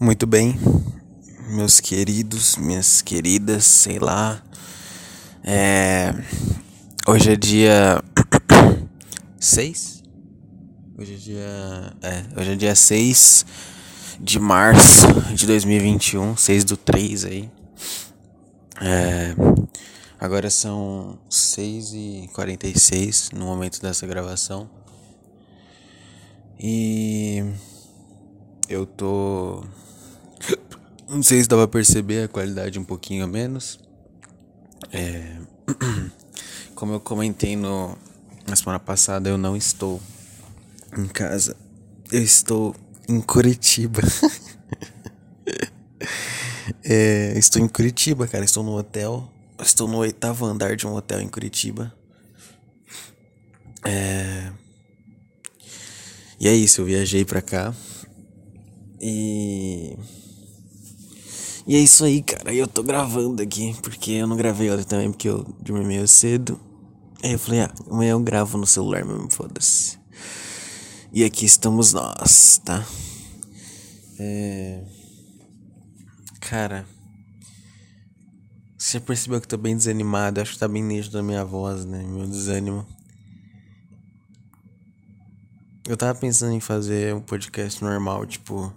Muito bem, meus queridos, minhas queridas, sei lá. É... Hoje é dia 6? Hoje é dia. É, hoje é dia 6 de março de 2021, 6 do 3 aí. É... Agora são 6 e 46 no momento dessa gravação. E eu tô. Não sei se dá pra perceber a qualidade um pouquinho a menos. É... Como eu comentei no... na semana passada, eu não estou em casa. Eu estou em Curitiba. é, estou em Curitiba, cara. Estou no hotel. Estou no oitavo andar de um hotel em Curitiba. É... E é isso, eu viajei pra cá. E. E é isso aí, cara. Eu tô gravando aqui, porque eu não gravei ontem também, porque eu dormi meio cedo. Aí eu falei, ah, amanhã eu gravo no celular mesmo, foda-se. E aqui estamos nós, tá? É. Cara. Você percebeu que eu tô bem desanimado? Acho que tá bem nítido na minha voz, né? Meu desânimo. Eu tava pensando em fazer um podcast normal, tipo,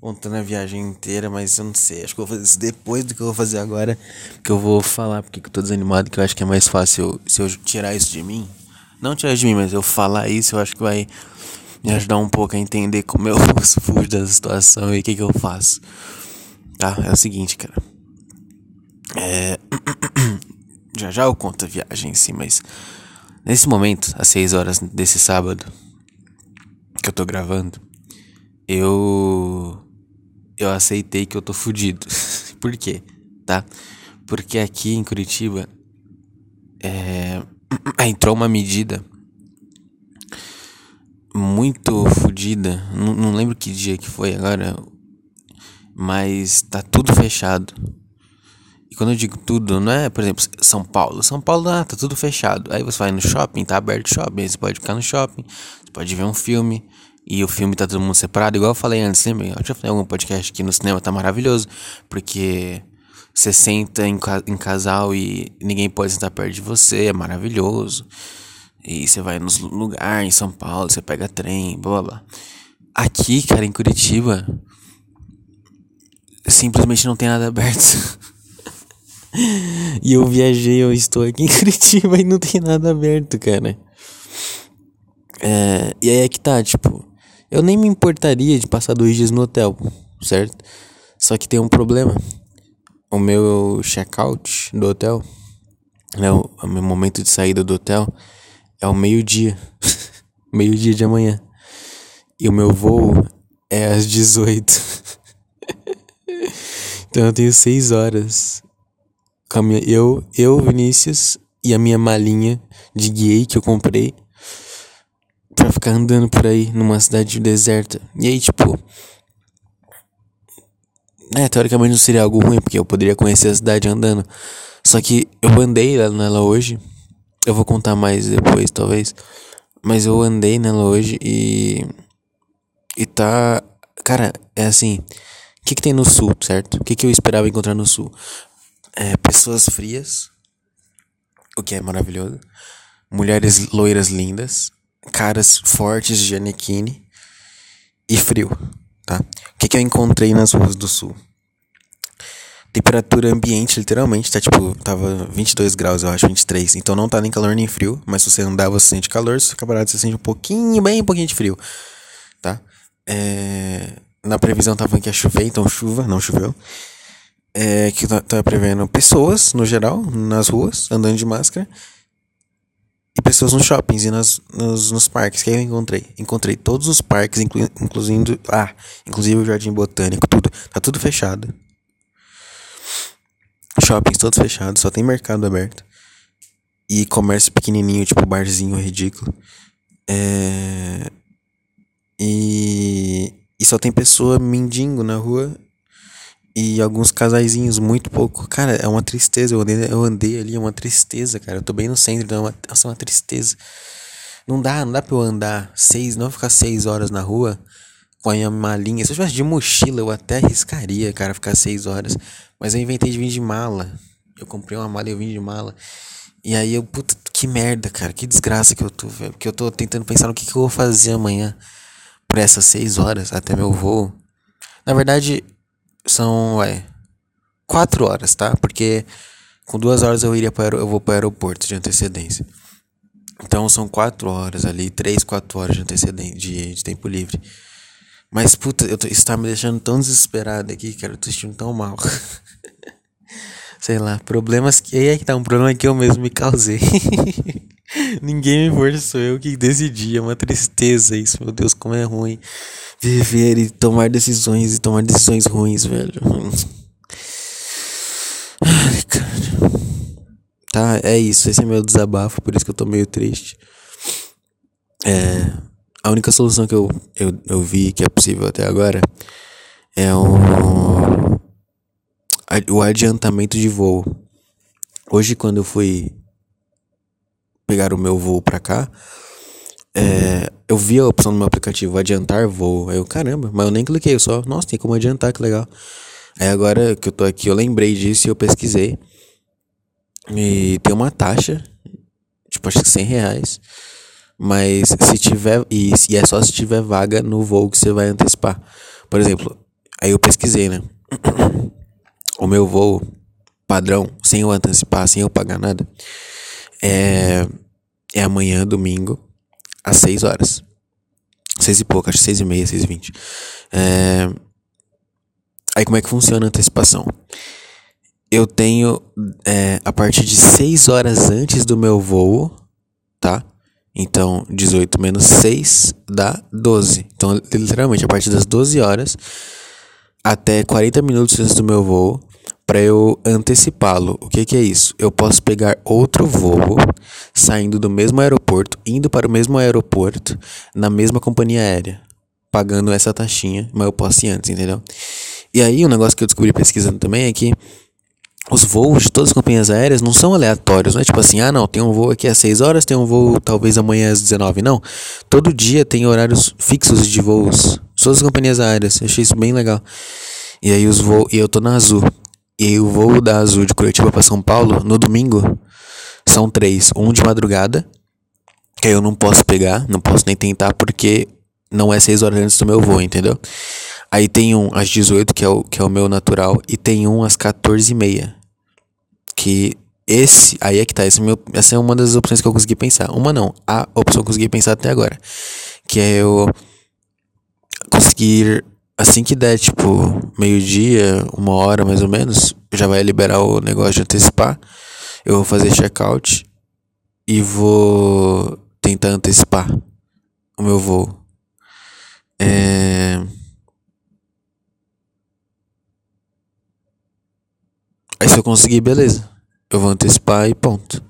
contando a viagem inteira, mas eu não sei. Acho que eu vou fazer isso depois do que eu vou fazer agora. Que eu vou falar porque eu tô desanimado, que eu acho que é mais fácil se eu tirar isso de mim. Não tirar de mim, mas eu falar isso, eu acho que vai me ajudar um pouco a entender como eu fujo dessa situação e o que, que eu faço. Tá? É o seguinte, cara. É. já já eu conto a viagem em si, mas. Nesse momento, às 6 horas desse sábado, que eu tô gravando, eu eu aceitei que eu tô fudido. Por quê? Tá? Porque aqui em Curitiba é, entrou uma medida muito fodida. Não, não lembro que dia que foi agora, mas tá tudo fechado. E quando eu digo tudo, não é, por exemplo, São Paulo. São Paulo, ah, tá tudo fechado. Aí você vai no shopping, tá aberto o shopping. Você pode ficar no shopping, você pode ver um filme. E o filme tá todo mundo separado, igual eu falei antes, lembra? Eu já falei algum podcast que no cinema tá maravilhoso, porque você senta em, em casal e ninguém pode sentar perto de você, é maravilhoso. E você vai nos lugares, em São Paulo, você pega trem, blá blá blá. Aqui, cara, em Curitiba, simplesmente não tem nada aberto. e eu viajei, eu estou aqui em Curitiba e não tem nada aberto, cara. É, e aí é que tá, tipo, eu nem me importaria de passar dois dias no hotel, certo? Só que tem um problema. O meu check-out do hotel, né, o, meu momento de saída do hotel é o meio-dia. meio-dia de amanhã. E o meu voo é às 18. então eu tenho seis horas. Com minha, eu, eu, Vinícius, e a minha malinha de gay que eu comprei pra ficar andando por aí numa cidade deserta. E aí, tipo. É, teoricamente não seria algo ruim, porque eu poderia conhecer a cidade andando. Só que eu andei nela hoje. Eu vou contar mais depois, talvez. Mas eu andei nela hoje e. E tá. Cara, é assim. O que, que tem no sul, certo? O que, que eu esperava encontrar no sul? É, pessoas frias. O que é maravilhoso. Mulheres loiras lindas caras fortes de Anekine e frio, tá? O que, que eu encontrei nas ruas do sul? Temperatura ambiente, literalmente, tá tipo, tava 22 graus, eu acho, 23. Então não tá nem calor nem frio, mas se você andar, você sente calor, se ficar parado, você sente um pouquinho, bem um pouquinho de frio, tá? É... Na previsão tava que ia chover, então chuva, não choveu. É, que tá prevendo pessoas, no geral, nas ruas, andando de máscara e pessoas nos shoppings e nas, nos, nos parques. Que eu encontrei? Encontrei todos os parques, inclu, incluindo. Ah, inclusive o Jardim Botânico, tudo. Tá tudo fechado. Shoppings todos fechados, só tem mercado aberto. E comércio pequenininho, tipo barzinho ridículo. É... E... e só tem pessoa mendigo na rua e alguns casaizinhos, muito pouco. Cara, é uma tristeza. Eu andei, eu andei ali, é uma tristeza, cara. Eu tô bem no centro, então é uma, nossa, é uma tristeza. Não dá, não dá pra eu andar seis, não ficar seis horas na rua põe a malinha. Se eu tivesse de mochila, eu até arriscaria, cara, ficar seis horas. Mas eu inventei de vir de mala. Eu comprei uma mala e eu vim de mala. E aí eu, puta, que merda, cara. Que desgraça que eu tô, velho. Porque eu tô tentando pensar no que, que eu vou fazer amanhã. Por essas seis horas até meu voo. Na verdade, são, ué, quatro horas, tá? Porque com duas horas eu iria para eu vou para o aeroporto de antecedência. Então são quatro horas ali, três, quatro horas de antecedência de, de tempo livre. Mas puta, eu tô, isso tá me deixando tão desesperado aqui, cara. Eu tô sentindo tão mal. Sei lá, problemas que. Aí é que tá um problema que eu mesmo me causei. Ninguém me forçou, eu que decidi. É uma tristeza isso, meu Deus, como é ruim viver e tomar decisões e tomar decisões ruins, velho. Ai, cara. Tá, é isso. Esse é meu desabafo, por isso que eu tô meio triste. É. A única solução que eu, eu, eu vi que é possível até agora é o, o adiantamento de voo. Hoje, quando eu fui pegar o meu voo pra cá, é, eu vi a opção no meu aplicativo adiantar voo. Aí eu, caramba, mas eu nem cliquei, eu só, nossa, tem como adiantar, que legal. Aí agora que eu tô aqui, eu lembrei disso e eu pesquisei. E tem uma taxa, tipo, acho que 100 reais. Mas se tiver, e, e é só se tiver vaga no voo que você vai antecipar. Por exemplo, aí eu pesquisei, né? o meu voo padrão, sem eu antecipar, sem eu pagar nada, é, é amanhã, domingo, às 6 horas. 6 e pouco, acho 6 e meia, 6 e 20. É, Aí como é que funciona a antecipação? Eu tenho é, a partir de 6 horas antes do meu voo, tá? Então, 18 menos 6 dá 12. Então, literalmente, a partir das 12 horas até 40 minutos antes do meu voo, para eu antecipá-lo. O que, que é isso? Eu posso pegar outro voo saindo do mesmo aeroporto, indo para o mesmo aeroporto, na mesma companhia aérea, pagando essa taxinha, mas eu posso ir antes, entendeu? E aí, um negócio que eu descobri pesquisando também é que os voos de todas as companhias aéreas não são aleatórios, não é tipo assim, ah não, tem um voo aqui às 6 horas, tem um voo talvez amanhã às 19, não. Todo dia tem horários fixos de voos, todas as companhias aéreas, eu achei isso bem legal. E aí os voos, e eu tô na Azul, e o voo da Azul de Curitiba para São Paulo, no domingo, são três, um de madrugada, que eu não posso pegar, não posso nem tentar porque não é 6 horas antes do meu voo, entendeu? Aí tem um às 18, que é o, que é o meu natural, e tem um às 14 e meia. Que esse, aí é que tá, esse é meu, essa é uma das opções que eu consegui pensar. Uma não, a opção que eu consegui pensar até agora. Que é eu conseguir, assim que der, tipo, meio-dia, uma hora mais ou menos, já vai liberar o negócio de antecipar. Eu vou fazer check-out e vou tentar antecipar o meu voo. É. Aí se eu conseguir, beleza. Eu vou antecipar e ponto.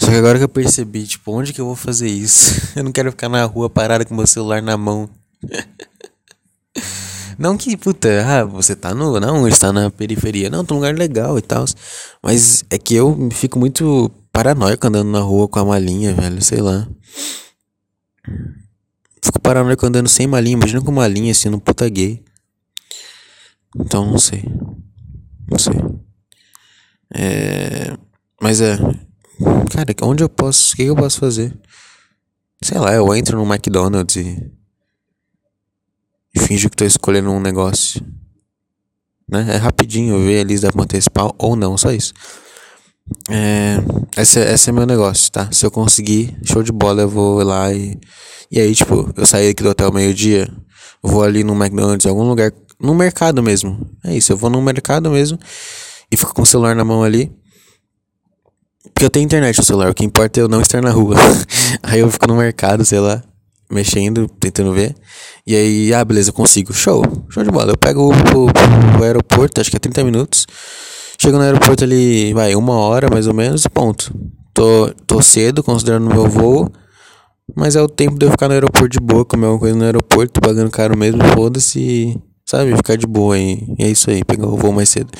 Só que agora que eu percebi, tipo, onde que eu vou fazer isso? Eu não quero ficar na rua parado com meu celular na mão. Não que, puta, ah, você tá no. Não, está na periferia. Não, tô num lugar legal e tal. Mas é que eu fico muito paranoico andando na rua com a malinha, velho. Sei lá. Fico paranoico andando sem malinha. Imagina com malinha assim no puta gay. Então não sei. Não sei. É. Mas é. Cara, onde eu posso. O que eu posso fazer? Sei lá, eu entro no McDonald's e. E finjo que tô escolhendo um negócio. Né? É rapidinho ver a lista da antecipar ou não, só isso. É, esse, esse é meu negócio, tá? Se eu conseguir, show de bola, eu vou lá e. E aí, tipo, eu saí aqui do hotel meio-dia, vou ali no McDonald's, algum lugar no mercado mesmo. É isso, eu vou no mercado mesmo e fico com o celular na mão ali. Porque eu tenho internet no celular, o que importa é eu não estar na rua. aí eu fico no mercado, sei lá, mexendo, tentando ver. E aí, ah, beleza, consigo. Show, show de bola. Eu pego o, aeroporto, acho que é 30 minutos. Chego no aeroporto ali, vai, uma hora mais ou menos e ponto. Tô, tô cedo, considerando meu voo. Mas é o tempo de eu ficar no aeroporto de boa, comer alguma coisa no aeroporto, pagando caro mesmo, foda-se. Sabe? Ficar de boa aí. E é isso aí, pegar o voo mais cedo.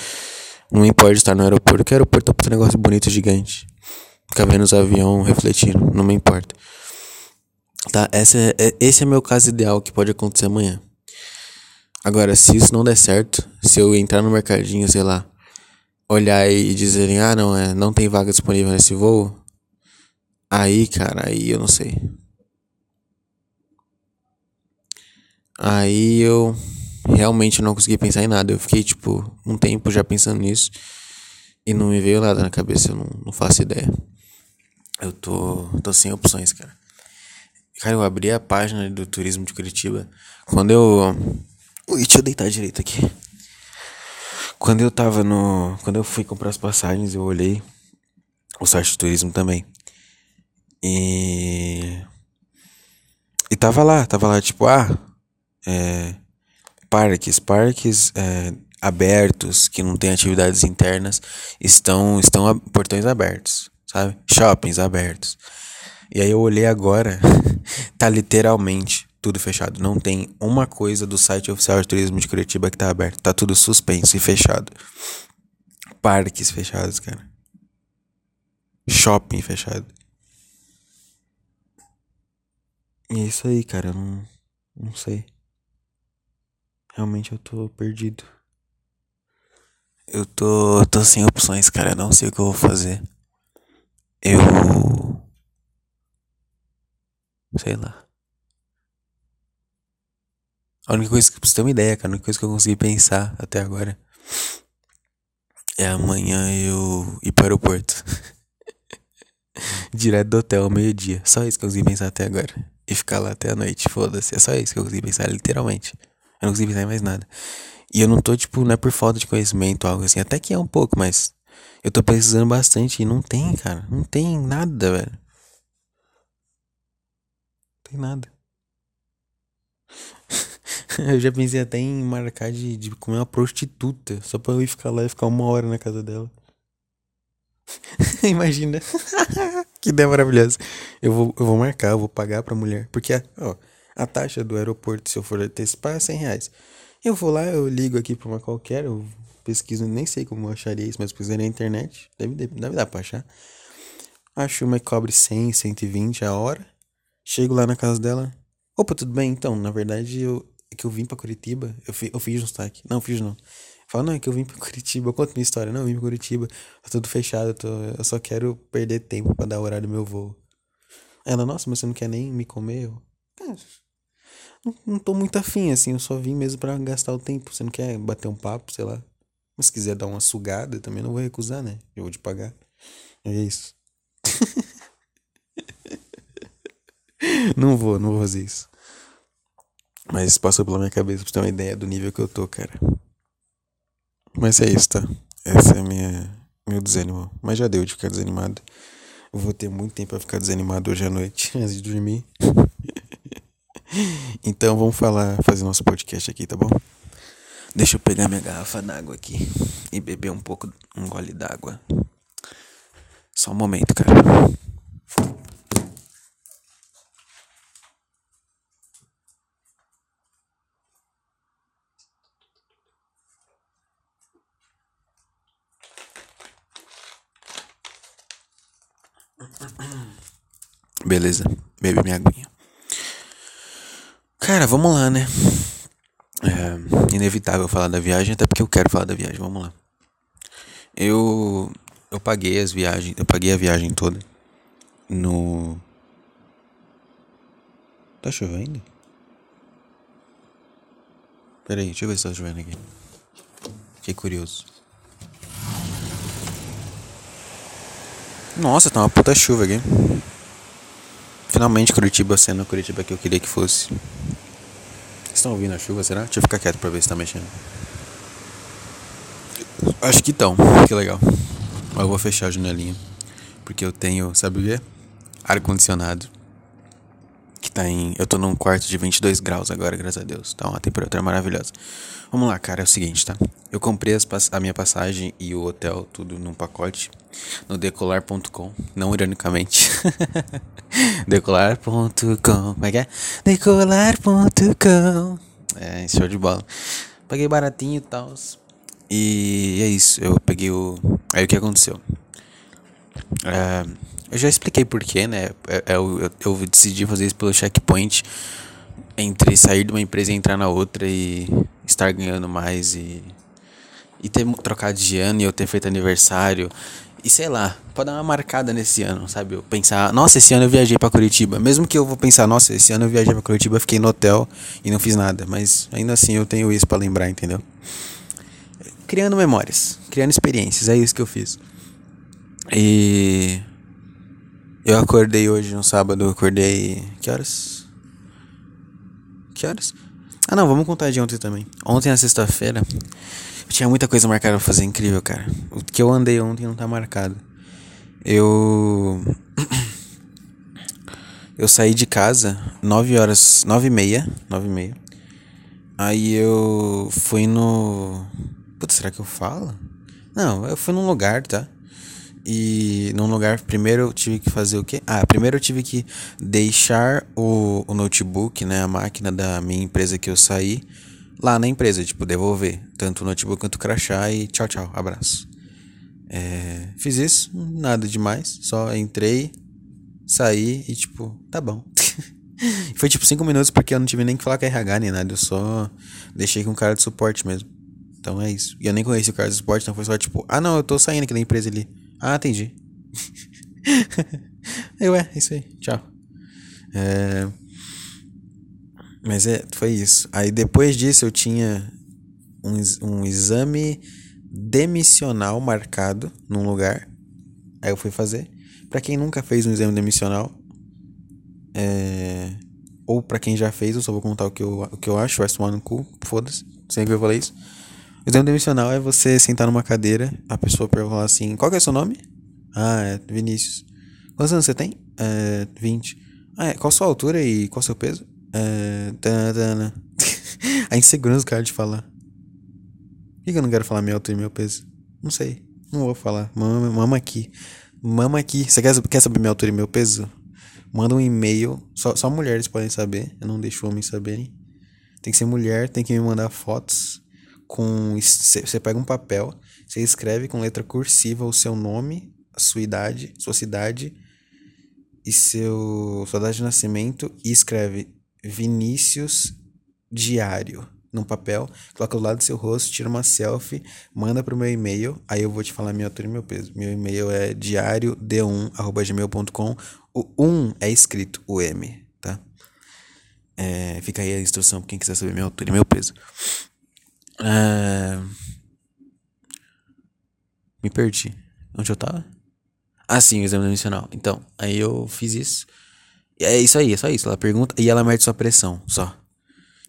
Não importa estar no aeroporto, que o aeroporto é um negócio bonito, gigante. Ficar vendo os aviões refletindo, não me importa. Tá, essa é, é, esse é meu caso ideal que pode acontecer amanhã. Agora, se isso não der certo, se eu entrar no mercadinho, sei lá, olhar e dizerem, ah, não, é, não tem vaga disponível nesse voo, aí, cara, aí eu não sei. Aí eu realmente não consegui pensar em nada. Eu fiquei, tipo, um tempo já pensando nisso e não me veio nada na cabeça, eu não, não faço ideia. Eu tô, tô sem opções, cara. Cara, eu abri a página do turismo de Curitiba. Quando eu. Ui, deixa eu deitar direito aqui. Quando eu tava no. Quando eu fui comprar as passagens, eu olhei o site de turismo também. E. E tava lá, tava lá, tipo, ah. É, parques, parques é, abertos, que não tem atividades internas, estão, estão portões abertos, sabe? Shoppings abertos. E aí eu olhei agora, tá literalmente tudo fechado. Não tem uma coisa do site oficial de turismo de Curitiba que tá aberto. Tá tudo suspenso e fechado. Parques fechados, cara. Shopping fechado. E é isso aí, cara. Eu não, não sei. Realmente eu tô perdido. Eu tô, tô sem opções, cara. Eu não sei o que eu vou fazer. Eu Sei lá. A única coisa que, pra você ter uma ideia, cara, a única coisa que eu consegui pensar até agora é amanhã eu ir para o aeroporto. Direto do hotel ao meio-dia. Só isso que eu consegui pensar até agora. E ficar lá até a noite, foda-se. É só isso que eu consegui pensar, literalmente. Eu não consegui pensar em mais nada. E eu não tô, tipo, não é por falta de conhecimento ou algo assim. Até que é um pouco, mas eu tô precisando bastante. E não tem, cara. Não tem nada, velho. Tem nada. eu já pensei até em marcar de, de comer uma prostituta. Só pra eu ir ficar lá e ficar uma hora na casa dela. Imagina. que ideia maravilhosa. Eu vou, eu vou marcar, eu vou pagar pra mulher. Porque, ó, a taxa do aeroporto, se eu for antecipar, é 100 reais. Eu vou lá, eu ligo aqui pra uma qualquer, eu pesquiso, nem sei como eu acharia isso, mas pesquisei na internet. Deve, deve dar pra achar. Acho uma que cobre 100, 120 a hora. Chego lá na casa dela. Opa, tudo bem? Então, na verdade, eu, é que eu vim pra Curitiba. Eu, fi, eu fiz um sotaque. Não, fiz não. Fala, não, é que eu vim pra Curitiba. Eu conto minha história. Não, eu vim pra Curitiba. Tá tudo fechado. Eu, tô, eu só quero perder tempo pra dar o horário do meu voo. Ela, nossa, mas você não quer nem me comer? Eu, não, não tô muito afim, assim. Eu só vim mesmo pra gastar o tempo. Você não quer bater um papo, sei lá. Mas se quiser dar uma sugada, também não vou recusar, né? Eu vou te pagar. É isso. não vou, não vou fazer isso. Mas isso passou pela minha cabeça pra ter uma ideia do nível que eu tô, cara. Mas é isso, tá? Essa é minha meu desânimo. Mas já deu de ficar desanimado. Eu vou ter muito tempo pra ficar desanimado hoje à noite, antes de dormir. então vamos falar, fazer nosso podcast aqui, tá bom? Deixa eu pegar minha garrafa d'água aqui e beber um pouco, um gole d'água. Só um momento, cara. Beleza, bebe minha aguinha. Cara, vamos lá, né? É inevitável falar da viagem, até porque eu quero falar da viagem. Vamos lá. Eu eu paguei as viagens, eu paguei a viagem toda no Tá chovendo? Pera aí, deixa eu ver se tá chovendo aqui. Fiquei curioso. Nossa, tá uma puta chuva aqui. Finalmente Curitiba sendo a Curitiba que eu queria que fosse. Estão ouvindo a chuva, será? Deixa eu ficar quieto pra ver se tá mexendo. Acho que estão, que legal. Eu vou fechar a janelinha. Porque eu tenho, sabe o quê? Ar-condicionado. Tá em. Eu tô num quarto de 22 graus agora, graças a Deus. Tá uma temperatura maravilhosa. Vamos lá, cara, é o seguinte, tá? Eu comprei as, a minha passagem e o hotel, tudo num pacote no decolar.com, não ironicamente. decolar.com, como é que é? Decolar.com. É, show de bola. Paguei baratinho e tal. E é isso, eu peguei o. Aí o que aconteceu? É, Eu já expliquei porquê, né? Eu, eu, eu decidi fazer isso pelo checkpoint entre sair de uma empresa e entrar na outra e estar ganhando mais e, e ter trocado de ano e eu ter feito aniversário. E sei lá, pode dar uma marcada nesse ano, sabe? Eu pensar, nossa, esse ano eu viajei para Curitiba. Mesmo que eu vou pensar, nossa, esse ano eu viajei para Curitiba, fiquei no hotel e não fiz nada. Mas ainda assim eu tenho isso para lembrar, entendeu? Criando memórias, criando experiências, é isso que eu fiz. E eu acordei hoje no sábado, eu acordei. Que horas? Que horas? Ah não, vamos contar de ontem também. Ontem na sexta-feira, eu tinha muita coisa marcada pra fazer, incrível, cara. O que eu andei ontem não tá marcado. Eu. Eu saí de casa 9 horas, 9 e meia, 9 e meia. Aí eu fui no... Putz, será que eu falo? Não, eu fui num lugar, tá? E num lugar, primeiro eu tive que fazer o quê? Ah, primeiro eu tive que deixar o, o notebook, né, a máquina da minha empresa que eu saí, lá na empresa, tipo, devolver. Tanto o notebook quanto o crachá e tchau, tchau, abraço. É, fiz isso, nada demais, só entrei, saí e tipo, tá bom. Foi tipo 5 minutos porque eu não tive nem que falar com a RH nem nada, eu só deixei com o cara de suporte mesmo. Então é isso. E eu nem conheci o cara de suporte, então foi só tipo, ah não, eu tô saindo aqui da empresa ali. Ah, entendi. eu, é, isso aí, tchau. É... Mas é, foi isso. Aí depois disso eu tinha um, um exame demissional marcado num lugar. Aí eu fui fazer. Para quem nunca fez um exame demissional, é... ou para quem já fez, eu só vou contar o que eu, o que eu acho, vai tomar no cu, foda-se, sempre que eu falei isso. Exame demissional é você sentar numa cadeira, a pessoa perguntar assim: qual que é seu nome? Ah, é Vinícius. Quantos anos você tem? É, 20. Ah, é, qual sua altura e qual seu peso? É. Tana, a insegurança do cara de falar. Por que eu não quero falar minha altura e meu peso? Não sei. Não vou falar. Mama, mama aqui. Mama aqui. Você quer, quer saber minha altura e meu peso? Manda um e-mail. Só, só mulheres podem saber. Eu não deixo homens saberem. Tem que ser mulher, tem que me mandar fotos. Com. Você pega um papel, você escreve com letra cursiva o seu nome, a sua idade, sua cidade e seu sua data de nascimento e escreve Vinícius Diário num papel, coloca do lado do seu rosto, tira uma selfie, manda pro meu e-mail, aí eu vou te falar minha altura e meu peso. Meu e-mail é diariod1@gmail.com. O 1 é escrito o M, tá? É, fica aí a instrução pra quem quiser saber minha altura e meu peso. É... Me perdi. Onde eu tava? Ah, sim, o exame nacional. Então, aí eu fiz isso. É isso aí, é só isso. Ela pergunta e ela mede sua pressão, só.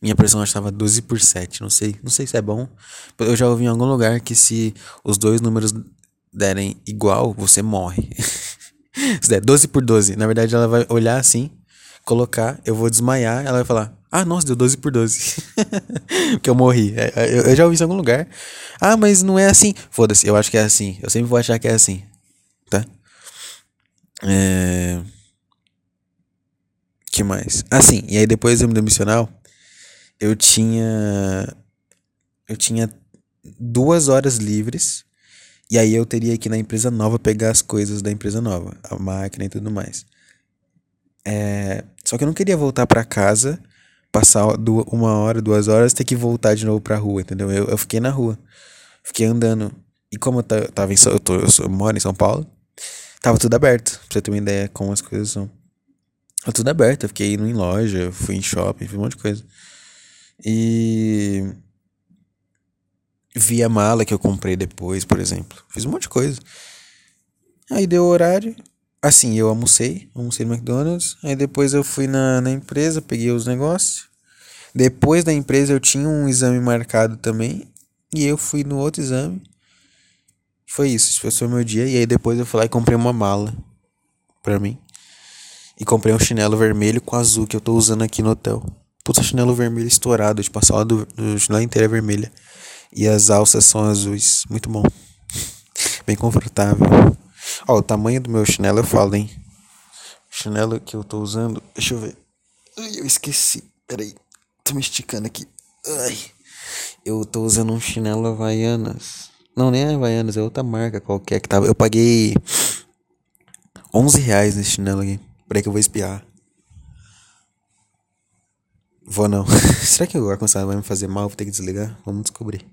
Minha pressão estava 12 por 7, não sei, não sei se é bom. Eu já ouvi em algum lugar que se os dois números derem igual, você morre. se der 12 por 12, na verdade ela vai olhar assim, colocar, eu vou desmaiar, ela vai falar: "Ah, nossa, deu 12 por 12". Porque eu morri. É, é, eu, eu já ouvi isso em algum lugar. Ah, mas não é assim. Foda-se, eu acho que é assim. Eu sempre vou achar que é assim, tá? É que mais? Assim, e aí depois do exame demissional, eu tinha. Eu tinha duas horas livres. E aí eu teria que ir na empresa nova pegar as coisas da empresa nova, a máquina e tudo mais. É, só que eu não queria voltar para casa, passar uma hora, duas horas, ter que voltar de novo pra rua, entendeu? Eu, eu fiquei na rua. Fiquei andando. E como eu tava em eu, tô, eu, sou, eu moro em São Paulo, tava tudo aberto, pra você ter uma ideia como as coisas são. Tava tudo aberto, eu fiquei indo em loja, fui em shopping, fiz um monte de coisa. E vi a mala que eu comprei depois, por exemplo. Fiz um monte de coisa. Aí deu o horário. Assim, eu almocei, almocei no McDonald's. Aí depois eu fui na, na empresa, peguei os negócios. Depois da empresa eu tinha um exame marcado também. E eu fui no outro exame. Foi isso, foi o meu dia. E aí depois eu fui lá e comprei uma mala pra mim. E comprei um chinelo vermelho com azul que eu tô usando aqui no hotel. Puta chinelo vermelho estourado, tipo, a sola do, do chinelo inteiro é vermelha. E as alças são azuis. Muito bom. Bem confortável. Ó, o tamanho do meu chinelo eu falo, hein? O chinelo que eu tô usando. Deixa eu ver. Ai, eu esqueci. Peraí. Tô me esticando aqui. Ai. Eu tô usando um chinelo Havaianas. Não, nem é Havaianas, é outra marca qualquer que tava. Eu paguei 11 reais nesse chinelo aqui. Peraí que eu vou espiar. Vou não. Será que o ar-condicionado vai me fazer mal? Vou ter que desligar? Vamos descobrir.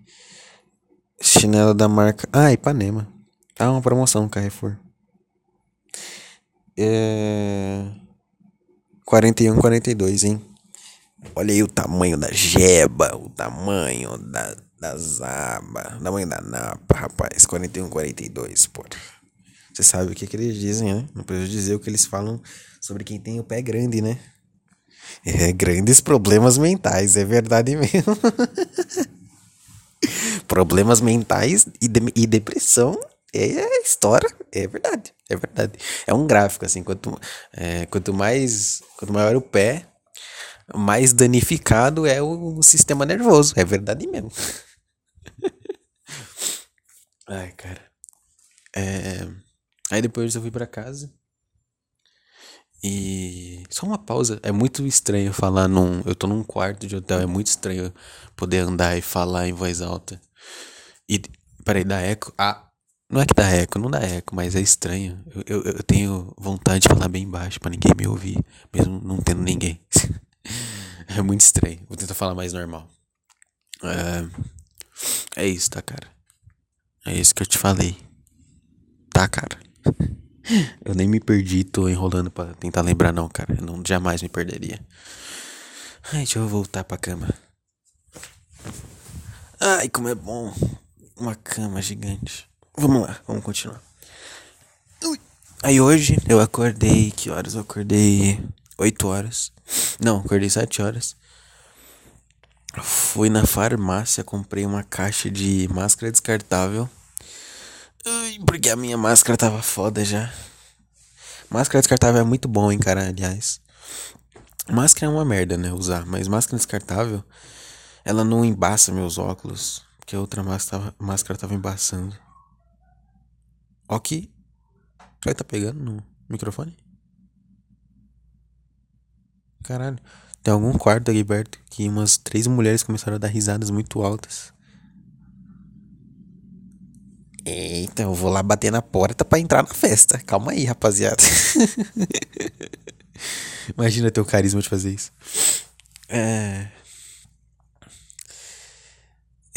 Chinelo da marca. Ah, Ipanema. Ah, uma promoção Carrefour. É. 41, 42, hein? Olha aí o tamanho da jeba, o tamanho da, das abas, o tamanho da napa, rapaz. 41, 42, pô. Você sabe o que, que eles dizem, né? Não preciso dizer o que eles falam sobre quem tem o pé grande, né? É, grandes problemas mentais, é verdade mesmo. problemas mentais e, de, e depressão é história, é verdade, é verdade. É um gráfico, assim, quanto, é, quanto mais, quanto maior o pé, mais danificado é o, o sistema nervoso, é verdade mesmo. Ai, cara. É... Aí depois eu fui para casa. E só uma pausa. É muito estranho falar num. Eu tô num quarto de hotel. É muito estranho poder andar e falar em voz alta. E. Peraí, dá eco? Ah. Não é que dá eco, não dá eco, mas é estranho. Eu, eu, eu tenho vontade de falar bem baixo para ninguém me ouvir, mesmo não tendo ninguém. é muito estranho. Vou tentar falar mais normal. É, é isso, tá, cara? É isso que eu te falei. Tá, cara? Eu nem me perdi, tô enrolando para tentar lembrar não, cara. Eu não jamais me perderia. Ai, deixa eu voltar pra cama. Ai, como é bom. Uma cama gigante. Vamos lá, vamos continuar. Ui. Aí hoje eu acordei, que horas eu acordei? 8 horas. Não, acordei 7 horas. Fui na farmácia, comprei uma caixa de máscara descartável. Porque a minha máscara tava foda já. Máscara descartável é muito bom, hein, cara, aliás. Máscara é uma merda, né, usar. Mas máscara descartável, ela não embaça meus óculos. Porque a outra máscara tava, máscara tava embaçando. Será que tá pegando no microfone? Caralho. Tem algum quarto aqui perto que umas três mulheres começaram a dar risadas muito altas. Eita, eu vou lá bater na porta para entrar na festa. Calma aí, rapaziada. Imagina ter o carisma de fazer isso. É.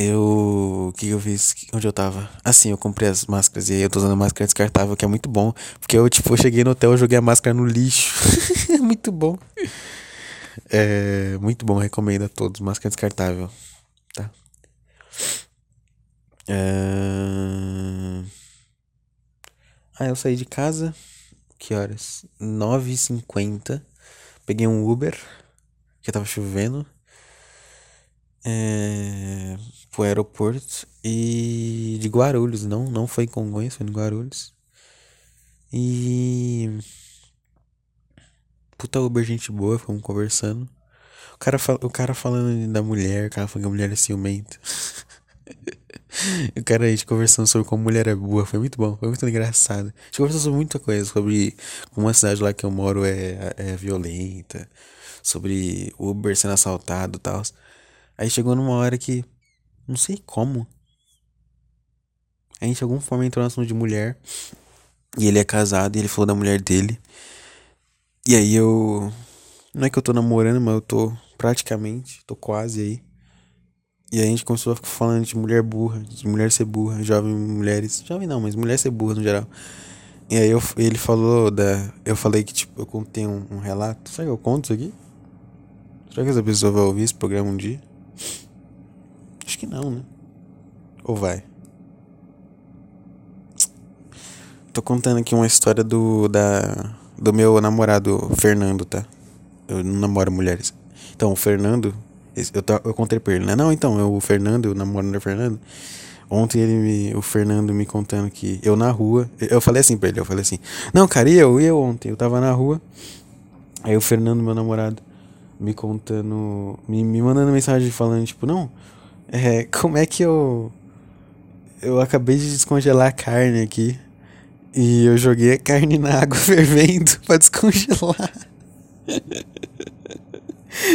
Eu. O que eu fiz? Onde eu tava? Assim, eu comprei as máscaras e aí eu tô usando máscara descartável, que é muito bom. Porque eu, tipo, eu cheguei no hotel, eu joguei a máscara no lixo. é muito bom. É. Muito bom, recomendo a todos. Máscara descartável. Tá? Uh... Ah, eu saí de casa. Que horas? 9h50. Peguei um Uber. Que tava chovendo. É... Pro aeroporto. E de Guarulhos. Não, não foi em Congonhas, foi em Guarulhos. E. Puta Uber, gente boa, fomos conversando. O cara, o cara falando da mulher, o cara falando que a mulher é ciumenta. o cara, a gente conversando sobre como mulher é boa, foi muito bom, foi muito engraçado. A gente conversou sobre muita coisa, sobre como a cidade lá que eu moro é, é violenta, sobre Uber sendo assaltado e tal. Aí chegou numa hora que, não sei como, a gente de alguma forma entrou no assunto de mulher, e ele é casado, e ele falou da mulher dele. E aí eu. Não é que eu tô namorando, mas eu tô praticamente, tô quase aí. E a gente começou a ficar falando de mulher burra, de mulher ser burra, jovem mulheres. Jovem não, mas mulher ser burra no geral. E aí eu, ele falou da. Eu falei que tipo, eu contei um, um relato. Será que eu conto isso aqui? Será que essa pessoa vai ouvir esse programa um dia? Acho que não, né? Ou vai? Tô contando aqui uma história do. da. Do meu namorado Fernando, tá? Eu não namoro mulheres. Então, o Fernando, eu, eu contei pra ele, né? Não, então, eu, o Fernando, eu namoro o Fernando. Ontem ele me, o Fernando me contando que eu na rua. Eu falei assim pra ele, eu falei assim, não, cara, e eu, e eu ontem? Eu tava na rua. Aí o Fernando, meu namorado, me contando. Me, me mandando mensagem falando, tipo, não, é, como é que eu. Eu acabei de descongelar a carne aqui. E eu joguei a carne na água fervendo pra descongelar.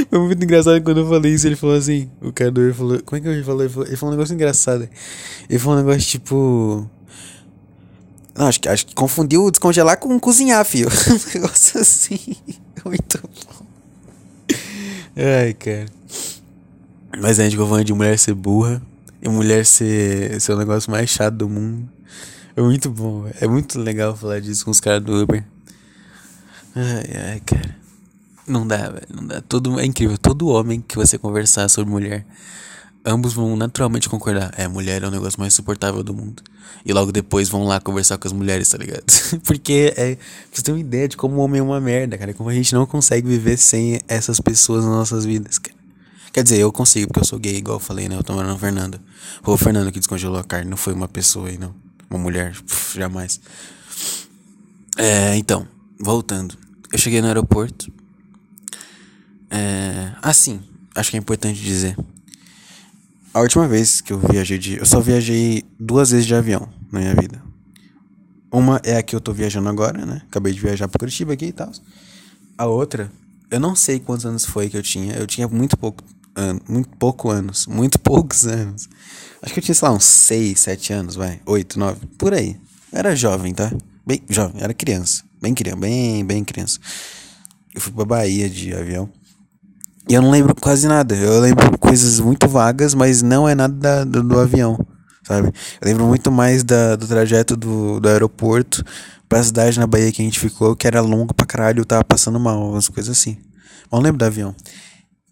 Foi muito engraçado quando eu falei isso. Ele falou assim: o cara falou. Como é que ele falou? Ele falou, ele falou um negócio engraçado. Ele falou um negócio tipo. Não, acho que, acho que confundiu descongelar com cozinhar, filho. Um negócio assim. Muito bom. Ai, cara. Mas a gente falando de mulher ser burra e mulher ser, ser o negócio mais chato do mundo. É muito bom, é muito legal falar disso com os caras do Uber. Ai, ai, cara. Não dá, velho, não dá. Todo, é incrível, todo homem que você conversar sobre mulher, ambos vão naturalmente concordar. É, mulher é o negócio mais suportável do mundo. E logo depois vão lá conversar com as mulheres, tá ligado? Porque é. Você tem uma ideia de como o homem é uma merda, cara. Como a gente não consegue viver sem essas pessoas nas nossas vidas, cara. Quer dizer, eu consigo, porque eu sou gay, igual eu falei, né? Eu tô morando no Fernando. Foi o Fernando que descongelou a carne, não foi uma pessoa aí, não. Uma mulher, Puf, jamais. É, então, voltando. Eu cheguei no aeroporto. É, assim, acho que é importante dizer. A última vez que eu viajei de. Eu só viajei duas vezes de avião na minha vida. Uma é a que eu tô viajando agora, né? Acabei de viajar pro Curitiba aqui e tal. A outra, eu não sei quantos anos foi que eu tinha. Eu tinha muito pouco anos. Muito pouco anos. Muito poucos anos. Acho que eu tinha, sei lá, uns 6, 7 anos, vai. 8, 9. Por aí. Era jovem, tá? Bem jovem, era criança. Bem criança, bem, bem criança. Eu fui pra Bahia de avião. E eu não lembro quase nada. Eu lembro coisas muito vagas, mas não é nada da, do, do, avião, sabe? Eu lembro muito mais da, do trajeto do, do aeroporto pra cidade na Bahia que a gente ficou, que era longo pra caralho, eu tava passando mal, umas coisas assim. Mas não lembro do avião.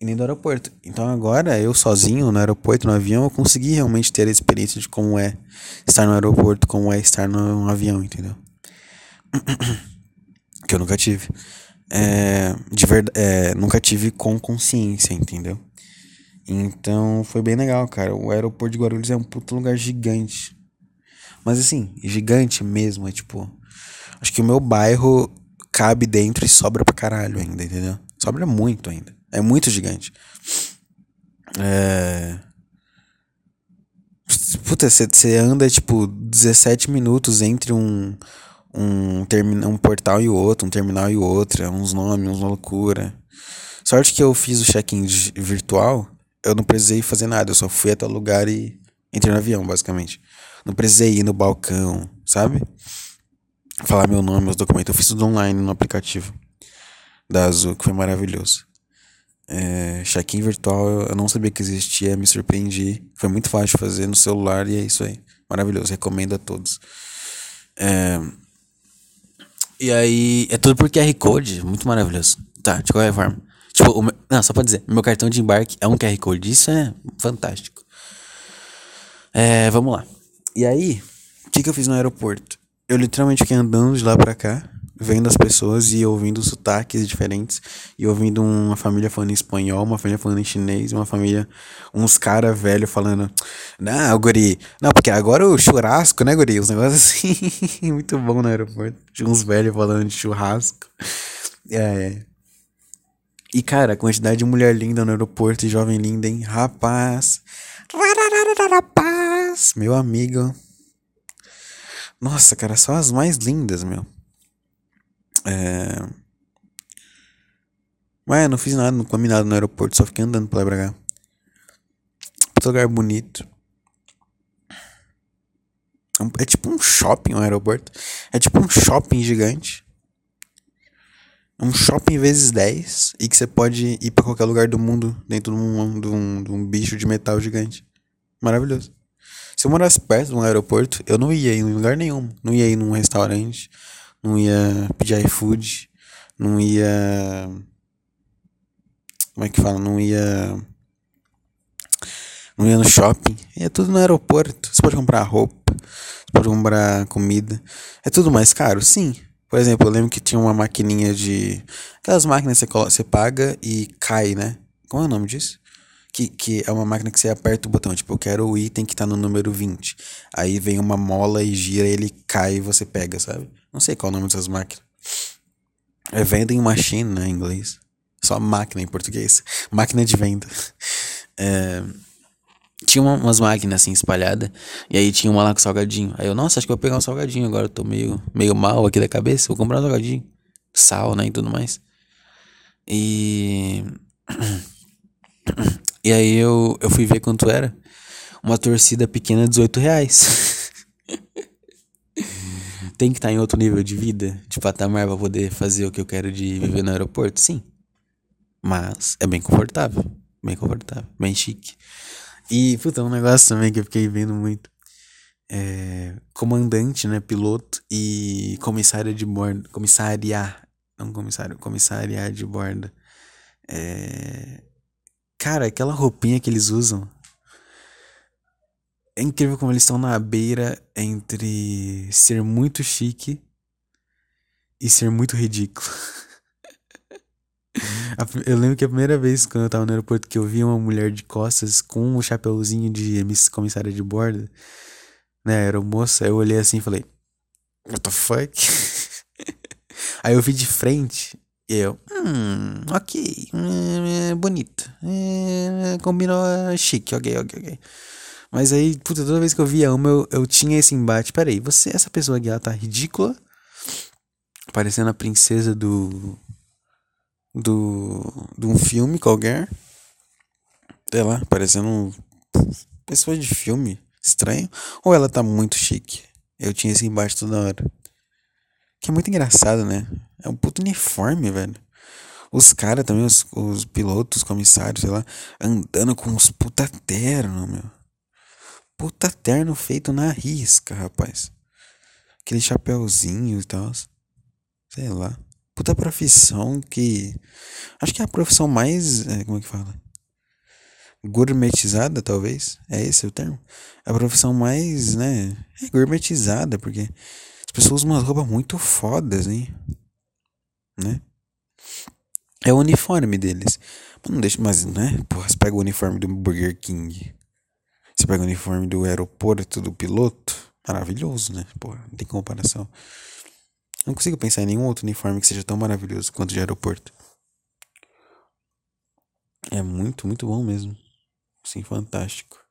E nem do aeroporto. Então agora, eu sozinho no aeroporto, no avião, eu consegui realmente ter a experiência de como é estar no aeroporto, como é estar num avião, entendeu? que eu nunca tive é, de verdade, é, nunca tive com consciência, entendeu? Então foi bem legal, cara. O aeroporto de Guarulhos é um puto lugar gigante. Mas assim, gigante mesmo, é tipo. Acho que o meu bairro cabe dentro e sobra pra caralho ainda, entendeu? Sobra muito ainda. É muito gigante. É. Puta, você anda tipo 17 minutos entre um, um, termina, um portal e outro, um terminal e outro, é uns nomes, uns loucura. Sorte que eu fiz o check-in virtual, eu não precisei fazer nada, eu só fui até o lugar e entrei no avião, basicamente. Não precisei ir no balcão, sabe? Falar meu nome, meus documentos. Eu fiz tudo online no aplicativo da Azul, que foi maravilhoso. É, check-in virtual eu não sabia que existia, me surpreendi. Foi muito fácil de fazer no celular e é isso aí. Maravilhoso, recomendo a todos. É, e aí, é tudo por QR Code, muito maravilhoso. Tá, de qualquer forma. Tipo, meu, não, só pra dizer, meu cartão de embarque é um QR Code, isso é fantástico. É, vamos lá. E aí, o que, que eu fiz no aeroporto? Eu literalmente fiquei andando de lá pra cá, vendo as pessoas e ouvindo sotaques diferentes. E ouvindo uma família falando em espanhol, uma família falando em chinês, uma família. Uns caras velhos falando. Não, guri. Não, porque agora o churrasco, né, guri? Os negócios assim. muito bom no aeroporto. Tinha uns velhos falando de churrasco. É. E, cara, a quantidade de mulher linda no aeroporto e jovem linda, hein? Rapaz. Rapaz. Meu amigo. Nossa, cara, só as mais lindas, meu. É... Ué, não fiz nada, não comi nada no aeroporto, só fiquei andando pra lá pra cá. lugar bonito. É, é tipo um shopping o um aeroporto. É tipo um shopping gigante. Um shopping vezes 10 e que você pode ir para qualquer lugar do mundo dentro de um, de, um, de um bicho de metal gigante. Maravilhoso. Se eu morasse perto de um aeroporto, eu não ia em lugar nenhum. Não ia ir num restaurante não ia pedir iFood, não ia. Como é que fala? Não ia. Não ia no shopping. É tudo no aeroporto. Você pode comprar roupa, você pode comprar comida. É tudo mais caro? Sim. Por exemplo, eu lembro que tinha uma maquininha de. Aquelas máquinas que você, você paga e cai, né? Qual é o nome disso? Que, que é uma máquina que você aperta o botão, tipo, eu quero o item que tá no número 20. Aí vem uma mola e gira, ele cai e você pega, sabe? Não sei qual é o nome dessas máquinas. É vending machine, né, em inglês. Só máquina em português. Máquina de venda. É, tinha umas máquinas assim espalhadas. E aí tinha uma lá com salgadinho. Aí eu, nossa, acho que vou pegar um salgadinho agora. Eu tô meio, meio mal aqui da cabeça. Vou comprar um salgadinho. Sal, né? E tudo mais. E. E aí eu, eu fui ver quanto era. Uma torcida pequena, 18 reais. tem que estar tá em outro nível de vida, de patamar, pra poder fazer o que eu quero de viver no aeroporto? Sim. Mas é bem confortável. Bem confortável. Bem chique. E, puta, um negócio também que eu fiquei vendo muito. É, comandante, né? Piloto e comissária de bordo. Comissária. Não comissário, comissária de bordo. É, cara, aquela roupinha que eles usam. É incrível como eles estão na beira entre ser muito chique e ser muito ridículo. Eu lembro que a primeira vez quando eu tava no aeroporto que eu vi uma mulher de costas com um chapeuzinho de comissária de bordo, né, era moça, eu olhei assim e falei, what the fuck? Aí eu vi de frente e eu, hum, ok, hum, bonito, é, combinou chique, ok, ok, ok. Mas aí, puta, toda vez que eu via uma, eu, eu tinha esse embate. Peraí, você, essa pessoa aqui, ela tá ridícula, parecendo a princesa do do de um filme qualquer. Sei lá, parecendo um, pessoa de filme estranho. Ou ela tá muito chique. Eu tinha esse embaixo toda hora. Que é muito engraçado, né? É um puto uniforme, velho. Os caras também, os, os pilotos, os comissários, sei lá, andando com uns puta terno, meu. Puta terno feito na risca, rapaz. Aquele chapéuzinho e tal. Sei lá puta profissão que. Acho que é a profissão mais. É, como é que fala? Gourmetizada, talvez. É esse o termo? A profissão mais, né? É gourmetizada, porque as pessoas usam umas roupas muito fodas, hein? Né? É o uniforme deles. Não deixa, mas, né? Porra, você pega o uniforme do Burger King. Você pega o uniforme do aeroporto, do piloto. Maravilhoso, né? Porra, não tem comparação. Não consigo pensar em nenhum outro uniforme que seja tão maravilhoso quanto de aeroporto. É muito, muito bom mesmo. Sim, fantástico.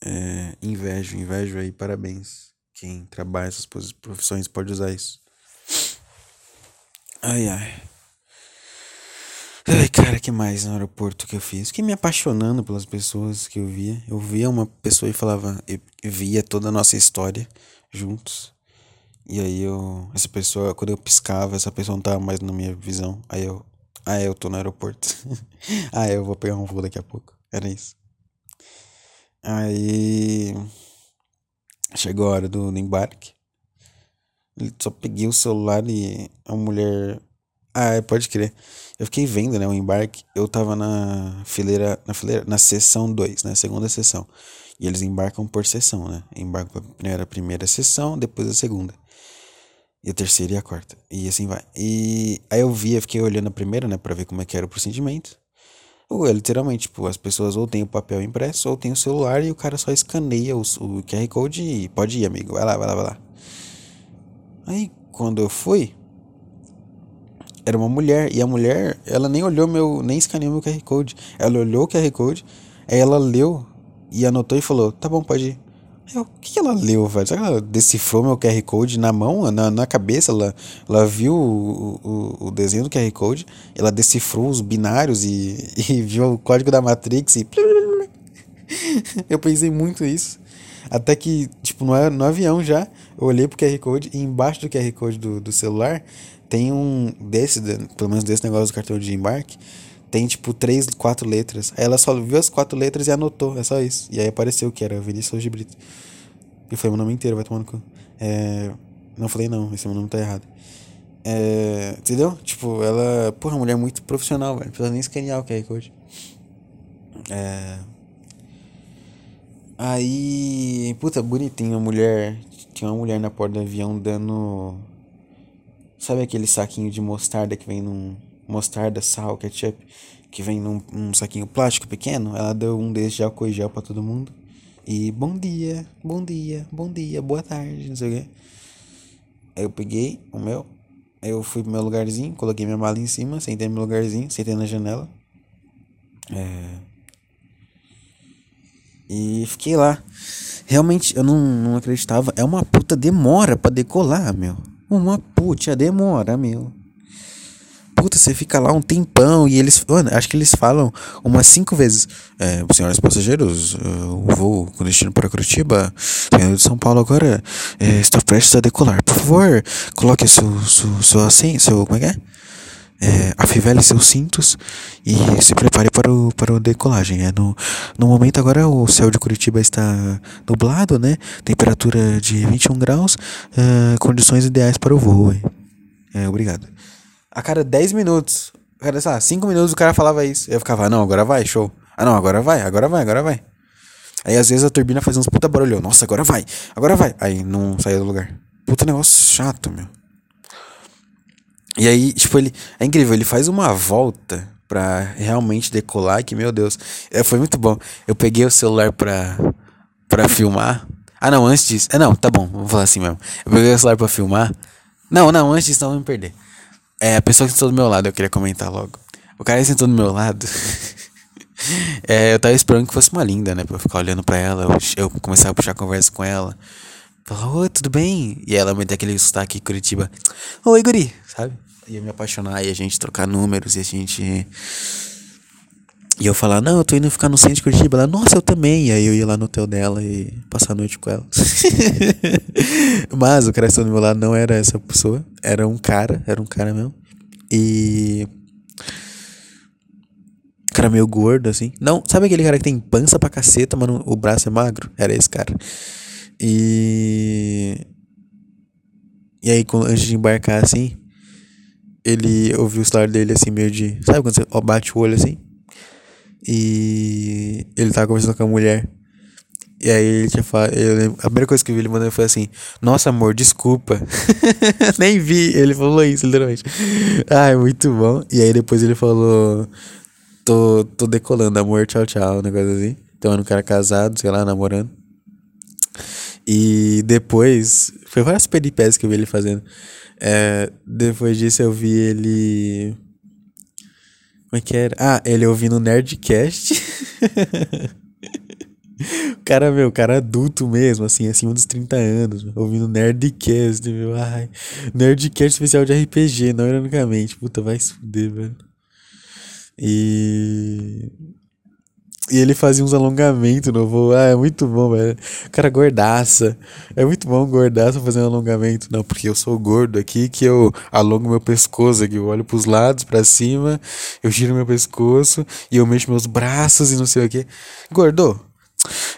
É, invejo, invejo aí, parabéns. Quem trabalha essas profissões pode usar isso. Ai, ai. Ai, cara, que mais no aeroporto que eu fiz? Fiquei me apaixonando pelas pessoas que eu via. Eu via uma pessoa e falava, eu via toda a nossa história juntos. E aí eu. Essa pessoa, quando eu piscava, essa pessoa não tava mais na minha visão. Aí eu. Ah, eu tô no aeroporto. ah, eu vou pegar um voo daqui a pouco. Era isso. Aí. Chegou a hora do, do embarque. Só peguei o celular e a mulher. Ah, é, pode crer. Eu fiquei vendo, né, o embarque. Eu tava na fileira, na fileira, na sessão 2, né, segunda sessão. E eles embarcam por sessão, né? Embarcam primeiro a primeira sessão, depois a segunda. E a terceira e a quarta. E assim vai. E aí eu via, fiquei olhando a primeira, né, pra ver como é que era o procedimento. Literalmente, tipo, as pessoas ou tem o papel impresso ou tem o celular e o cara só escaneia o, o QR Code e pode ir, amigo. Vai lá, vai lá, vai lá. Aí quando eu fui, era uma mulher. E a mulher, ela nem olhou meu, nem escaneou meu QR Code. Ela olhou o QR Code, aí ela leu e anotou e falou: tá bom, pode ir. O que ela leu, velho? Será que ela decifrou meu QR Code na mão, na, na cabeça? Ela, ela viu o, o, o desenho do QR Code, ela decifrou os binários e, e viu o código da Matrix e. Eu pensei muito isso. Até que, tipo, no, no avião já, eu olhei pro QR Code e embaixo do QR Code do, do celular tem um desse, pelo menos desse negócio do cartão de embarque, tem tipo três, quatro letras. Aí ela só viu as quatro letras e anotou, é só isso. E aí apareceu que era Vinícius de Brito. E foi meu nome inteiro, vai tomar no cu. É... Não falei não, esse meu nome tá errado. É... Entendeu? Tipo, ela, porra, mulher muito profissional, velho. Não precisa nem escanear o QR Code. É. Aí, puta, bonitinho, a mulher. Tinha uma mulher na porta do avião dando. Sabe aquele saquinho de mostarda que vem num mostarda, sal, ketchup, que vem num, saquinho plástico pequeno, ela deu um desses de álcool gel pra todo mundo. E bom dia, bom dia, bom dia, boa tarde, não sei o quê. Aí eu peguei o meu, eu fui pro meu lugarzinho, coloquei minha mala em cima, sentei no meu lugarzinho, sentei na janela. É... E fiquei lá. Realmente, eu não, não acreditava. É uma puta demora pra decolar, meu. Uma puta demora, meu. puta, você fica lá um tempão e eles, mano, acho que eles falam umas cinco vezes. É, senhores passageiros, o voo com destino para Curitiba, saindo de São Paulo agora, é, está prestes a decolar. Por favor, coloque seu, seu, seu seu, como é que é? É, afivele seus cintos e se prepare para o, para o decolagem. É, no, no momento agora o céu de Curitiba está nublado, né? Temperatura de 21 graus, uh, condições ideais para o voo. É, obrigado. A cada 10 minutos, a cada, sei lá, 5 minutos o cara falava isso. Eu ficava, não, agora vai, show. Ah não, agora vai, agora vai, agora vai. Aí às vezes a turbina fazia uns puta barulho. Nossa, agora vai, agora vai. Aí não saía do lugar. Puta negócio chato, meu. E aí, tipo, ele. É incrível, ele faz uma volta pra realmente decolar, que, meu Deus. É, foi muito bom. Eu peguei o celular pra, pra filmar. Ah, não, antes disso. É, não, tá bom, vou falar assim mesmo. Eu peguei o celular pra filmar. Não, não, antes disso, não vou me perder. É, a pessoa que sentou do meu lado, eu queria comentar logo. O cara que sentou do meu lado. é, eu tava esperando que fosse uma linda, né? Pra eu ficar olhando pra ela. Eu, começar a puxar conversa com ela. Falar, oi, tudo bem? E ela me dá aquele sotaque Curitiba. Oi, guri, sabe? Ia me apaixonar e a gente trocar números e a gente. E eu falar, não, eu tô indo ficar no centro de Curitiba. Ela, nossa, eu também. E aí eu ia lá no hotel dela e passar a noite com ela. Mas o cara que estava do meu lado não era essa pessoa. Era um cara, era um cara mesmo. E. Cara meio gordo, assim. Não, sabe aquele cara que tem pança pra caceta, mas o braço é magro? Era esse cara. E. E aí, antes de embarcar assim, ele ouviu o celular dele assim, meio de. Sabe quando você bate o olho assim? E ele tava conversando com a mulher. E aí ele tinha falado. a primeira coisa que eu vi ele mandando foi assim: Nossa, amor, desculpa. Nem vi. Ele falou isso, literalmente. Ai, muito bom. E aí depois ele falou: Tô, tô decolando, amor, tchau, tchau. Um negócio assim. Então era um cara casado, sei lá, namorando. E depois. Foi várias peripécias que eu vi ele fazendo. É, depois disso eu vi ele. Como é que era? Ah, ele ouvindo Nerdcast. o cara, meu, cara adulto mesmo, assim, acima dos 30 anos, ouvindo Nerdcast, meu. Ai, Nerdcast especial de RPG, não ironicamente. Puta, vai se fuder, velho. E. E ele fazia uns alongamentos no voo. Ah, é muito bom, velho. Cara, gordaça. É muito bom gordaça fazendo alongamento. Não, porque eu sou gordo aqui, que eu alongo meu pescoço aqui. Eu olho pros lados, para cima, eu giro meu pescoço e eu mexo meus braços e não sei o que. Gordo,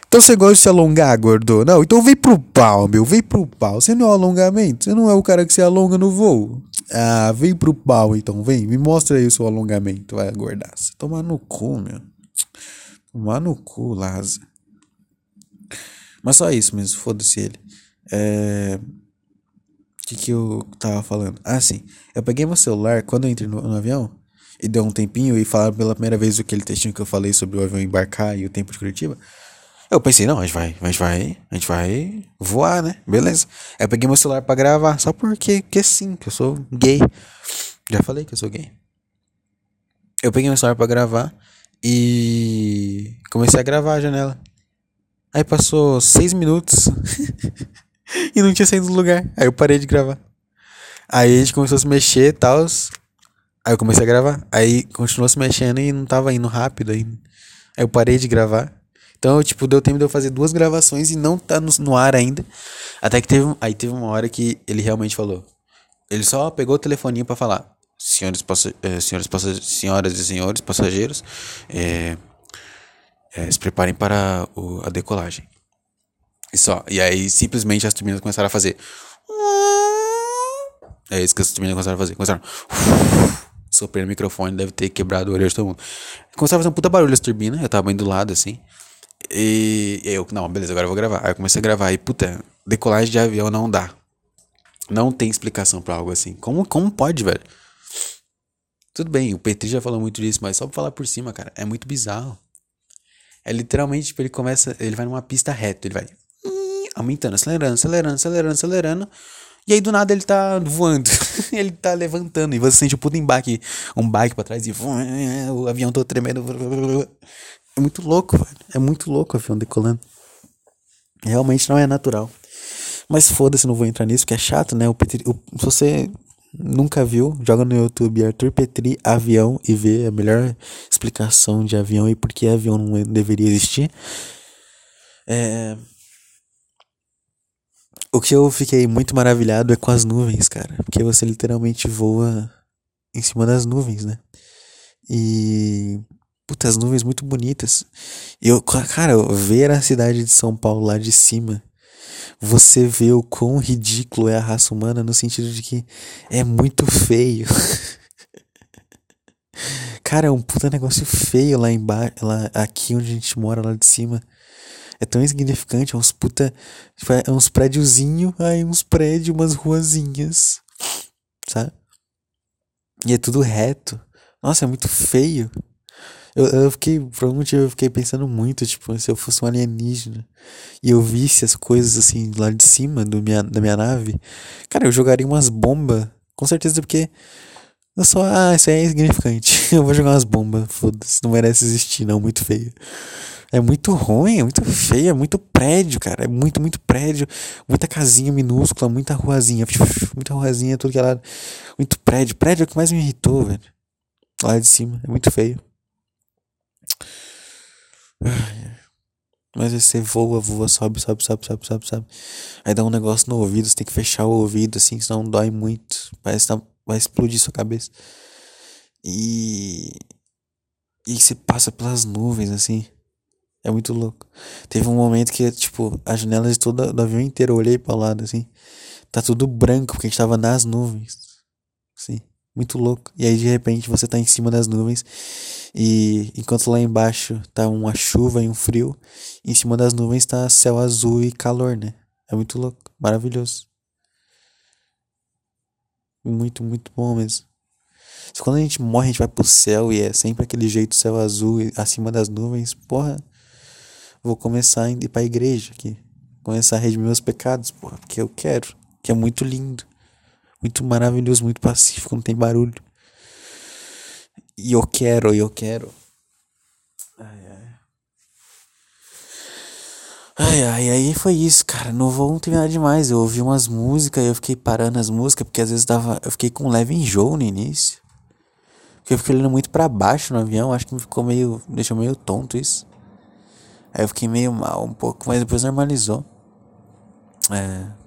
então você gosta de se alongar, gordo? Não, então vem pro pau, meu. Vem pro pau. Você não é o alongamento? Você não é o cara que se alonga no voo? Ah, vem pro pau então. Vem, me mostra aí o seu alongamento. Vai, gordaça. Tomar no cu, meu. Tomar no cu, Laza. Mas só isso mesmo, foda-se ele. É. O que, que eu tava falando? Ah, sim. Eu peguei meu celular quando eu entrei no, no avião e deu um tempinho e falaram pela primeira vez aquele textinho que eu falei sobre o avião embarcar e o tempo de Curitiba. Eu pensei, não, a gente vai, a gente vai, a gente vai voar, né? Beleza. Aí eu peguei meu celular para gravar, só porque que sim, que eu sou gay. Já falei que eu sou gay. Eu peguei meu celular para gravar e comecei a gravar a janela. Aí passou seis minutos e não tinha saído do lugar. Aí eu parei de gravar. Aí a gente começou a se mexer e tal. Aí eu comecei a gravar. Aí continuou se mexendo e não tava indo rápido ainda. Aí eu parei de gravar. Então, tipo, deu tempo de eu fazer duas gravações e não tá no, no ar ainda. Até que teve, aí teve uma hora que ele realmente falou. Ele só pegou o telefoninho para falar senhores, eh, senhores senhoras e senhores passageiros, é, é, se preparem para o, a decolagem. E só. E aí simplesmente as turbinas começaram a fazer. É isso que as turbinas começaram a fazer. Começaram. Soprei no microfone, deve ter quebrado o orelha de todo mundo. Começaram a fazer um puta barulho as turbinas, eu tava bem do lado assim. E, e eu, não, beleza, agora eu vou gravar. Aí eu comecei a gravar. E puta, decolagem de avião não dá. Não tem explicação pra algo assim. Como, como pode, velho? Tudo bem, o Petri já falou muito disso, mas só pra falar por cima, cara, é muito bizarro. É literalmente, tipo, ele começa, ele vai numa pista reta, ele vai aumentando, acelerando, acelerando, acelerando, acelerando. E aí do nada ele tá voando, ele tá levantando e você sente o um puto um bike para trás e o avião todo tremendo. É muito louco, velho. É muito louco o avião decolando. Realmente não é natural. Mas foda-se, não vou entrar nisso, porque é chato, né? O Petri, o, se você nunca viu, joga no YouTube Arthur Petri avião e vê a melhor explicação de avião e por que avião não deveria existir. É... O que eu fiquei muito maravilhado é com as nuvens, cara. Porque você literalmente voa em cima das nuvens, né? E. Puta, as nuvens muito bonitas. E eu, cara, ver a cidade de São Paulo lá de cima você vê o quão ridículo é a raça humana no sentido de que é muito feio. Cara, é um puta negócio feio lá embaixo, lá, aqui onde a gente mora, lá de cima. É tão insignificante, é uns puta. Tipo, é uns prédiozinhos, aí uns prédios, umas ruazinhas. Sabe? E é tudo reto. Nossa, é muito feio. Eu, eu fiquei, por algum motivo, eu fiquei pensando muito, tipo, se eu fosse um alienígena e eu visse as coisas assim lá de cima do minha, da minha nave, cara, eu jogaria umas bombas, com certeza, porque eu só, ah, isso aí é insignificante. eu vou jogar umas bombas, foda-se, não merece existir, não, muito feio. É muito ruim, é muito feio, é muito prédio, cara. É muito, muito prédio. Muita casinha minúscula, muita ruazinha. Muita ruazinha, tudo que ela. Muito prédio. Prédio é o que mais me irritou, velho. Lá de cima. É muito feio. Mas você voa, voa, sobe, sobe, sobe, sobe, sobe, sobe. Aí dá um negócio no ouvido, você tem que fechar o ouvido, assim, senão dói muito. Parece que tá, vai explodir sua cabeça. E. E você passa pelas nuvens, assim. É muito louco. Teve um momento que, tipo, as janelas toda do avião inteiro eu olhei para lado, assim. Tá tudo branco, porque a gente tava nas nuvens. Sim. Muito louco. E aí de repente você tá em cima das nuvens e enquanto lá embaixo tá uma chuva e um frio, em cima das nuvens tá céu azul e calor, né? É muito louco, maravilhoso. Muito, muito bom mesmo. Quando a gente morre, a gente vai pro céu e é sempre aquele jeito céu azul acima das nuvens, porra. Vou começar a ir pra igreja aqui. Começar a redimir meus pecados, porra, porque eu quero. Que é muito lindo muito maravilhoso, muito pacífico, não tem barulho. E eu quero, eu quero. Ai, ai. Ai, ai, aí foi isso, cara. Não vou terminar demais. Eu ouvi umas músicas e eu fiquei parando as músicas, porque às vezes dava. Eu fiquei com um leve enjoo no início. Porque eu fiquei olhando muito para baixo no avião, acho que me ficou meio. deixou meio tonto isso. Aí eu fiquei meio mal um pouco, mas depois normalizou. É.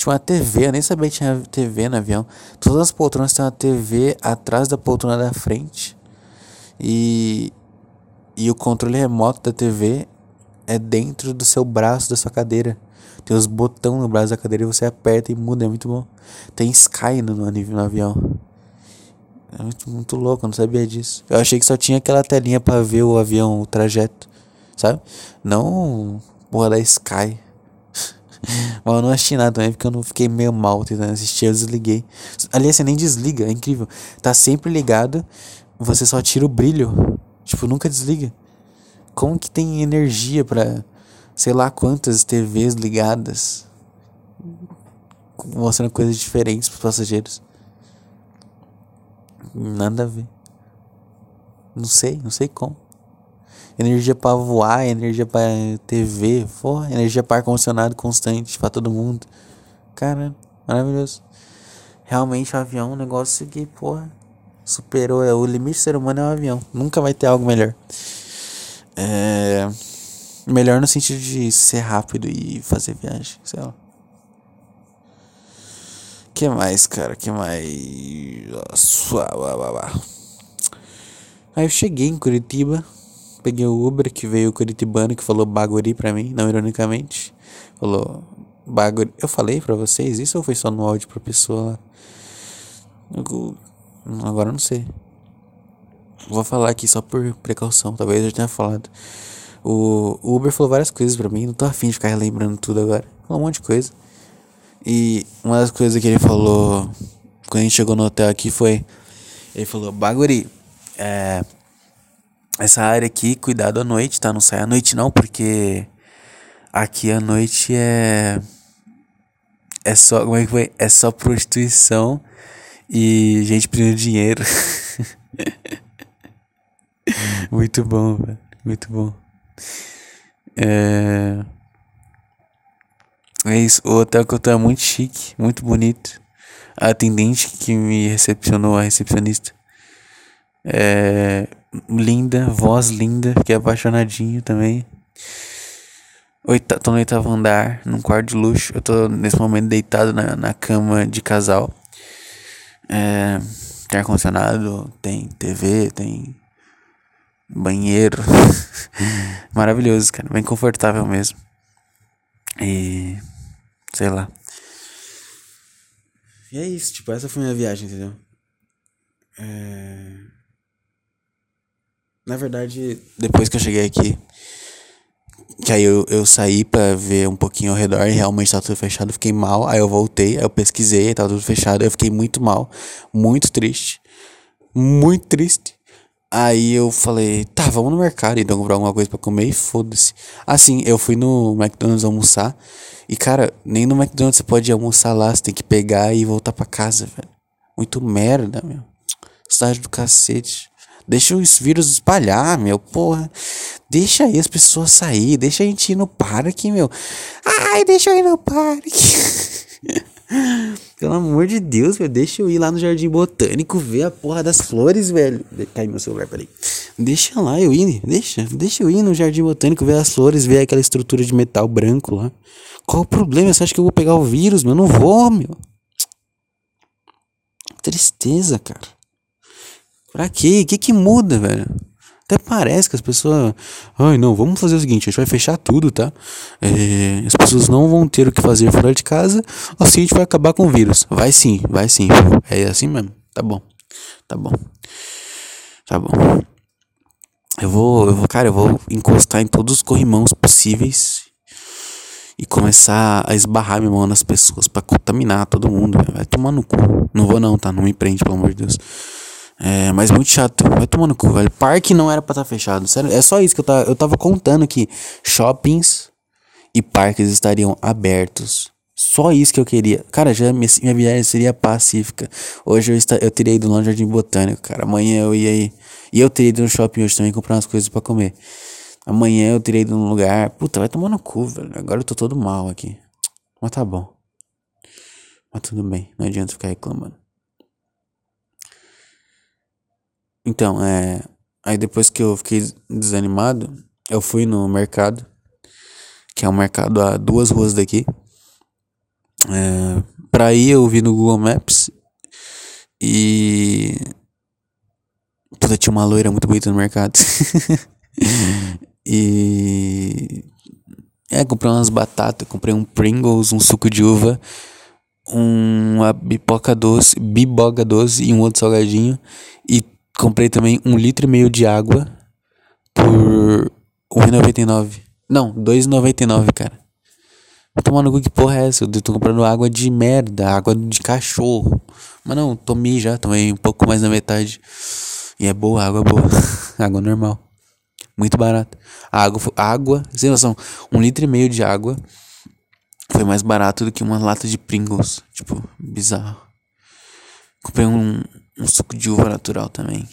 Tinha uma TV, eu nem sabia que tinha TV no avião. Todas as poltronas têm uma TV atrás da poltrona da frente. E, e o controle remoto da TV é dentro do seu braço, da sua cadeira. Tem os botões no braço da cadeira e você aperta e muda, é muito bom. Tem Sky no, no, avião. É muito, muito louco, eu não sabia disso. Eu achei que só tinha aquela telinha para ver o avião, o trajeto, sabe? Não porra da Sky. Mas eu não assisti nada também porque eu não fiquei meio mal tentando assistir, eu desliguei. Aliás, você nem desliga, é incrível. Tá sempre ligado, você só tira o brilho. Tipo, nunca desliga. Como que tem energia para sei lá quantas TVs ligadas mostrando coisas diferentes pros passageiros? Nada a ver. Não sei, não sei como energia para voar, energia para TV, porra, energia para ar-condicionado constante para todo mundo. Cara, maravilhoso. Realmente o avião é um negócio que, porra, superou. É, o limite do ser humano é o avião. Nunca vai ter algo melhor. É. Melhor no sentido de ser rápido e fazer viagem, sei lá. que mais, cara? que mais? Aí eu cheguei em Curitiba peguei o Uber que veio o Curitibano que falou Baguri pra mim, não ironicamente. Falou Baguri. Eu falei pra vocês isso ou foi só no áudio pra pessoa? Eu, agora não sei. Vou falar aqui só por precaução, talvez eu tenha falado. O, o Uber falou várias coisas pra mim, não tô afim de ficar lembrando tudo agora. Falou um monte de coisa. E uma das coisas que ele falou quando a gente chegou no hotel aqui foi. Ele falou, Baguri, é essa área aqui, cuidado à noite, tá? Não sai à noite não, porque aqui à noite é é só, como é que foi? É só prostituição e gente pedindo dinheiro. muito bom, velho. Muito bom. É... É isso, o hotel que eu tô é muito chique, muito bonito. A atendente que me recepcionou, a recepcionista, é linda, voz linda, fiquei apaixonadinho também. Oita, tô no oitavo andar, num quarto de luxo. Eu tô nesse momento deitado na, na cama de casal. É, tem ar-condicionado, tem TV, tem banheiro. Maravilhoso, cara. Bem confortável mesmo. E. Sei lá. E é isso, tipo, essa foi minha viagem, entendeu? É... Na verdade, depois que eu cheguei aqui, que aí eu, eu saí pra ver um pouquinho ao redor e realmente tá tudo fechado, fiquei mal. Aí eu voltei, aí eu pesquisei, aí tudo fechado, eu fiquei muito mal, muito triste. Muito triste. Aí eu falei, tá, vamos no mercado então comprar alguma coisa pra comer e foda-se. Assim, eu fui no McDonald's almoçar. E cara, nem no McDonald's você pode almoçar lá, você tem que pegar e voltar pra casa, velho. Muito merda, meu. Cidade do cacete. Deixa os vírus espalhar, meu, porra. Deixa aí as pessoas sair, deixa a gente ir no parque, meu. Ai, deixa eu ir no parque. Pelo amor de Deus, velho. Deixa eu ir lá no Jardim Botânico ver a porra das flores, velho. Cai meu celular, peraí. Deixa lá eu ir, deixa. Deixa eu ir no Jardim Botânico ver as flores, ver aquela estrutura de metal branco lá. Qual o problema? Você acha que eu vou pegar o vírus, meu? Eu não vou, meu. Tristeza, cara. Pra quê? O que que muda, velho? Até parece que as pessoas. Ai, não, vamos fazer o seguinte: a gente vai fechar tudo, tá? É, as pessoas não vão ter o que fazer fora de casa, assim a gente vai acabar com o vírus. Vai sim, vai sim. É assim mesmo. Tá bom. Tá bom. Tá bom. Eu vou, eu vou, cara, eu vou encostar em todos os corrimãos possíveis e começar a esbarrar minha mão nas pessoas para contaminar todo mundo. Vai tomar no cu. Não vou não, tá? Não me prende, pelo amor de Deus. É, mas muito chato. Vai tomar no cu, velho. Parque não era pra estar tá fechado. Sério, é só isso que eu tava, eu tava contando que shoppings e parques estariam abertos. Só isso que eu queria. Cara, já minha, minha viagem seria pacífica. Hoje eu, está, eu teria ido no Jardim Botânico, cara. Amanhã eu ia. E eu teria ido no shopping hoje também comprar umas coisas para comer. Amanhã eu teria ido num lugar. Puta, vai tomar no cu, velho. Agora eu tô todo mal aqui. Mas tá bom. Mas tudo bem. Não adianta ficar reclamando. Então, é. Aí depois que eu fiquei desanimado, eu fui no mercado, que é um mercado a duas ruas daqui. É, pra ir eu vi no Google Maps e. Puta, tinha uma loira muito bonita no mercado. e. É, comprei umas batatas, comprei um Pringles, um suco de uva, uma pipoca doce, biboga doce e um outro salgadinho. E Comprei também um litro e meio de água por R$1,99. Não, R$2,99, cara. Vou tomar no cu que porra é essa? Eu tô comprando água de merda, água de cachorro. Mas não, tomei já, tomei um pouco mais da metade. E é boa, água boa. água normal. Muito barato. água, água, sem noção, um litro e meio de água foi mais barato do que uma lata de Pringles. Tipo, bizarro. Comprei um, um suco de uva natural também.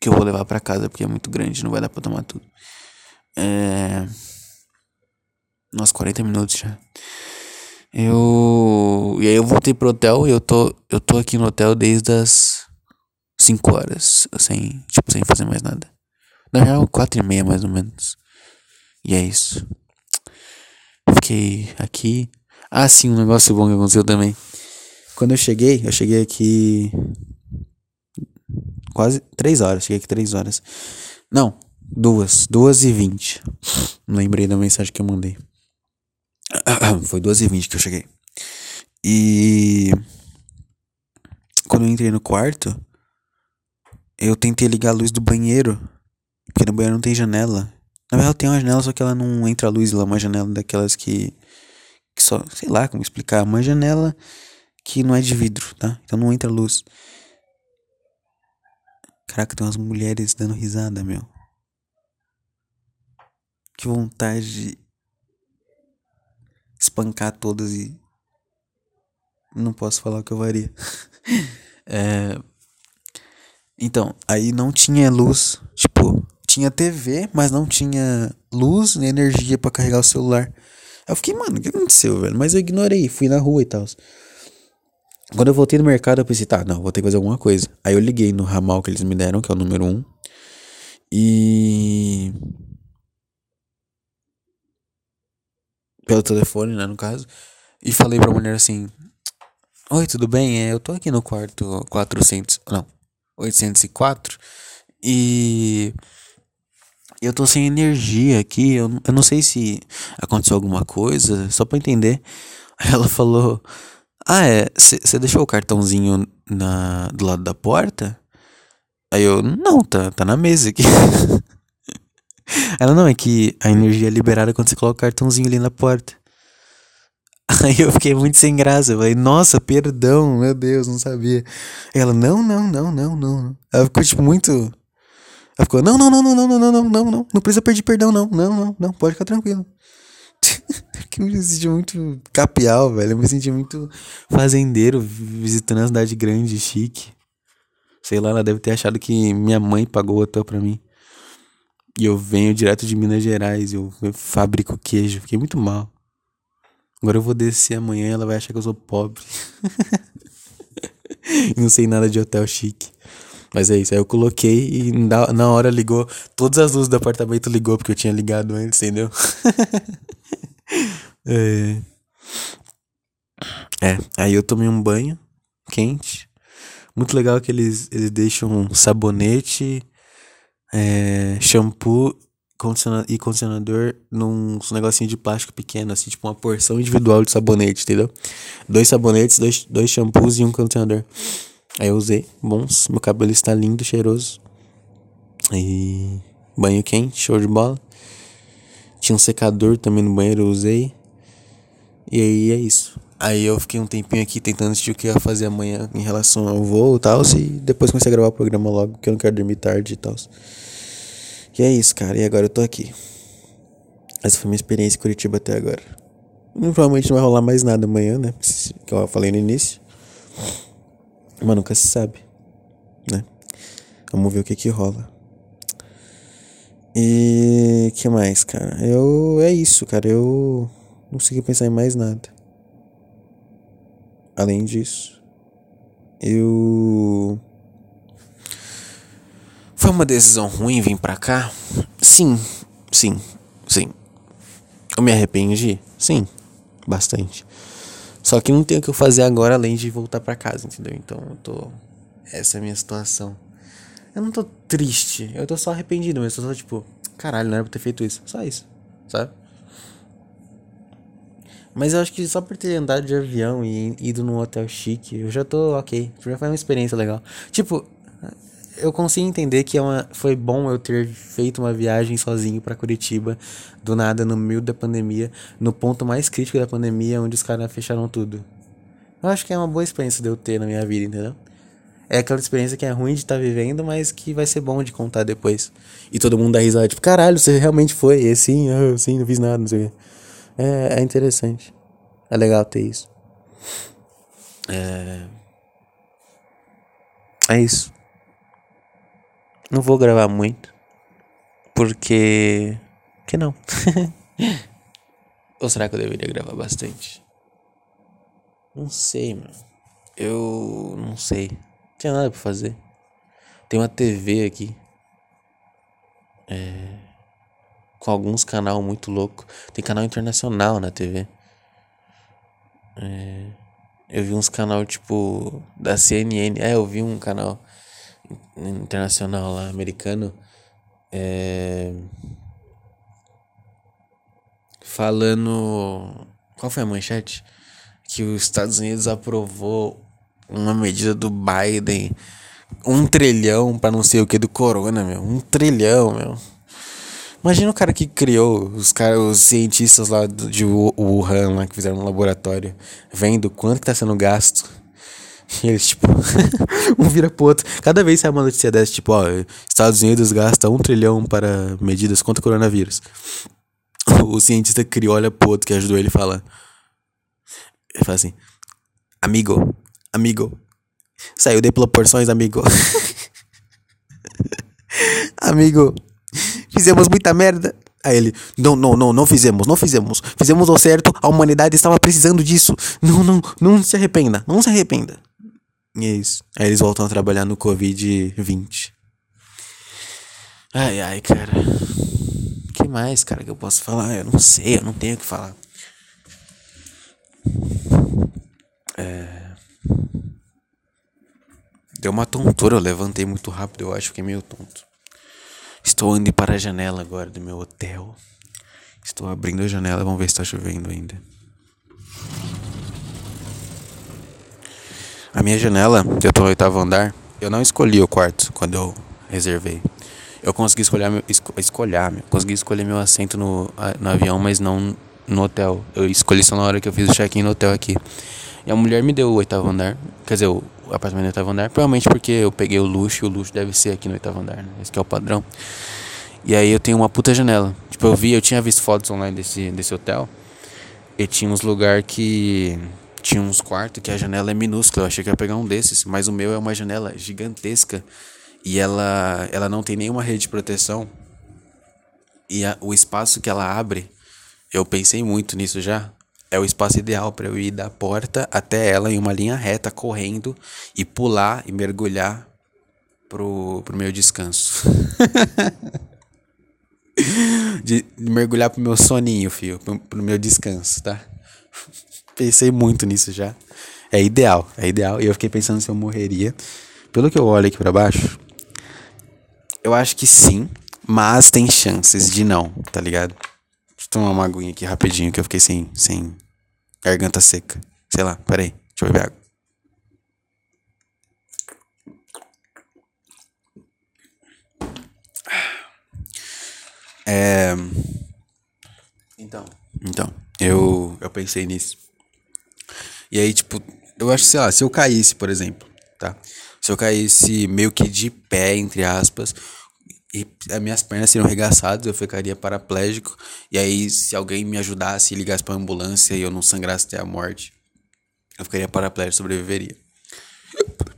Que eu vou levar para casa porque é muito grande, não vai dar pra tomar tudo. É. Nossa, 40 minutos já. Eu. E aí eu voltei pro hotel e eu tô. Eu tô aqui no hotel desde as 5 horas. Sem. Tipo, sem fazer mais nada. Na real, 4 e meia mais ou menos. E é isso. Fiquei aqui. Ah, sim, um negócio bom que aconteceu também. Quando eu cheguei, eu cheguei aqui quase três horas. Cheguei aqui três horas. Não, duas. Duas e vinte. Lembrei da mensagem que eu mandei. Foi duas e vinte que eu cheguei. E quando eu entrei no quarto, eu tentei ligar a luz do banheiro. Porque no banheiro não tem janela. Na verdade tem uma janela, só que ela não entra a luz lá, uma janela daquelas que. que só. sei lá como explicar. Uma janela que não é de vidro, tá? Então não entra luz. Caraca, tem umas mulheres dando risada, meu. Que vontade de espancar todas e. Não posso falar o que eu faria. é... Então, aí não tinha luz. Tipo, tinha TV, mas não tinha luz nem energia para carregar o celular. eu fiquei, mano, o que aconteceu, velho? Mas eu ignorei, fui na rua e tal. Quando eu voltei no mercado, eu pensei, tá, não, vou ter que fazer alguma coisa. Aí eu liguei no ramal que eles me deram, que é o número um. E. Pelo telefone, né, no caso. E falei pra mulher assim: Oi, tudo bem? É, eu tô aqui no quarto 400. Não, 804. E. Eu tô sem energia aqui. Eu, eu não sei se aconteceu alguma coisa, só pra entender. Aí ela falou: Ah, é? Você deixou o cartãozinho na, do lado da porta? Aí eu: Não, tá, tá na mesa aqui. Ela não, é que a energia é liberada quando você coloca o cartãozinho ali na porta. Aí eu fiquei muito sem graça. Eu falei, nossa, perdão, meu Deus, não sabia. Ela, não, não, não, não, não. Ela ficou, tipo, muito. Ela ficou, não, não, não, não, não, não, não, não, não, não. Não precisa pedir perdão, não. Não, não, não, pode ficar tranquilo. que me senti muito capial, velho. Eu me senti muito fazendeiro visitando a cidade grande, chique. Sei lá, ela deve ter achado que minha mãe pagou o hotel pra mim. E eu venho direto de Minas Gerais, eu, fabrico queijo. Fiquei muito mal. Agora eu vou descer amanhã e ela vai achar que eu sou pobre. não sei nada de hotel chique. Mas é isso, aí eu coloquei e na, na hora ligou. Todas as luzes do apartamento ligou, porque eu tinha ligado antes, entendeu? é. é, aí eu tomei um banho quente. Muito legal que eles, eles deixam sabonete é, shampoo condicionador, e condicionador num negocinho de plástico pequeno, assim, tipo uma porção individual de sabonete, entendeu? Dois sabonetes, dois, dois shampoos e um condicionador. Aí eu usei, bons, meu cabelo está lindo, cheiroso. E banho quente, show de bola. Tinha um secador também no banheiro, eu usei. E aí é isso. Aí eu fiquei um tempinho aqui tentando assistir o que ia fazer amanhã em relação ao voo e tal. E depois comecei a gravar o programa logo, porque eu não quero dormir tarde e tal. E é isso, cara. E agora eu tô aqui. Essa foi minha experiência em Curitiba até agora. Provavelmente não vai rolar mais nada amanhã, né? Que eu falei no início. Mas nunca se sabe, né? Vamos ver o que que rola. E que mais, cara? Eu é isso, cara. Eu não consegui pensar em mais nada. Além disso, eu foi uma decisão ruim vir pra cá? Sim, sim, sim. Eu me arrependi? Sim, bastante. Só que não tenho o que eu fazer agora além de voltar para casa, entendeu? Então eu tô. Essa é a minha situação. Eu não tô triste, eu tô só arrependido, mas eu tô só tipo, caralho, não era pra ter feito isso. Só isso, sabe? Mas eu acho que só por ter andado de avião e ido num hotel chique, eu já tô ok. Já foi uma experiência legal. Tipo, eu consigo entender que é uma, foi bom eu ter feito uma viagem sozinho para Curitiba, do nada, no meio da pandemia, no ponto mais crítico da pandemia, onde os caras fecharam tudo. Eu acho que é uma boa experiência de eu ter na minha vida, entendeu? É aquela experiência que é ruim de estar tá vivendo, mas que vai ser bom de contar depois. E todo mundo dá risada, tipo, caralho, você realmente foi? E assim, eu, sim, não fiz nada, não sei o quê. É, é interessante. É legal ter isso. É. É isso. Não vou gravar muito. Porque. Que não? Ou será que eu deveria gravar bastante? Não sei, mano. Eu não sei. Não tinha nada pra fazer. Tem uma TV aqui. É. Com alguns canal muito louco. Tem canal internacional na TV. É. Eu vi uns canal tipo da CNN. É, eu vi um canal internacional lá, americano, é, falando. Qual foi a manchete? Que os Estados Unidos aprovou uma medida do Biden, um trilhão para não sei o que do corona, meu. Um trilhão, meu. Imagina o cara que criou, os, cara, os cientistas lá de Wuhan, lá, que fizeram um laboratório, vendo quanto que tá sendo gasto e eles, tipo, um vira pro outro. Cada vez sai uma notícia dessa, tipo, ó, Estados Unidos gasta um trilhão para medidas contra o coronavírus. O cientista criou, olha pro outro que ajudou ele e fala. Ele fala assim: Amigo, amigo, saiu de proporções, amigo. amigo, fizemos muita merda. Aí ele, não, não, não, não fizemos, não fizemos. Fizemos o certo, a humanidade estava precisando disso. Não, não, não se arrependa, não se arrependa. E é isso. Aí eles voltam a trabalhar no Covid-20. Ai, ai, cara. O que mais, cara, que eu posso falar? Eu não sei, eu não tenho o que falar. É... Deu uma tontura, eu levantei muito rápido, eu acho que é meio tonto. Estou indo para a janela agora do meu hotel. Estou abrindo a janela, vamos ver se está chovendo ainda. A minha janela, eu estou no oitavo andar, eu não escolhi o quarto quando eu reservei. Eu consegui escolher meu, esco, escolher, consegui escolher meu assento no, no avião, mas não no hotel. Eu escolhi só na hora que eu fiz o check-in no hotel aqui. E a mulher me deu o oitavo andar, quer dizer, o apartamento no oitavo andar, provavelmente porque eu peguei o luxo e o luxo deve ser aqui no oitavo andar, né? Esse é o padrão. E aí eu tenho uma puta janela. Tipo, eu vi, eu tinha visto fotos online desse, desse hotel. E tinha uns lugar que. Tinha uns quartos que a janela é minúscula. Eu achei que ia pegar um desses. Mas o meu é uma janela gigantesca. E ela, ela não tem nenhuma rede de proteção. E a, o espaço que ela abre, eu pensei muito nisso já é o espaço ideal para eu ir da porta até ela em uma linha reta, correndo e pular e mergulhar pro, pro meu descanso. de, mergulhar pro meu soninho, filho, pro, pro meu descanso, tá? Pensei muito nisso já. É ideal, é ideal. E eu fiquei pensando se eu morreria. Pelo que eu olho aqui para baixo, eu acho que sim, mas tem chances de não, tá ligado? Deixa eu tomar uma aguinha aqui rapidinho que eu fiquei sem, sem Garganta seca. Sei lá, peraí. Deixa eu beber água. É. Então. Então, eu, eu pensei nisso. E aí, tipo, eu acho, sei lá, se eu caísse, por exemplo, tá? Se eu caísse meio que de pé, entre aspas, e as minhas pernas seriam arregaçadas, eu ficaria paraplégico. E aí, se alguém me ajudasse e ligasse pra ambulância e eu não sangrasse até a morte, eu ficaria paraplégico sobreviveria.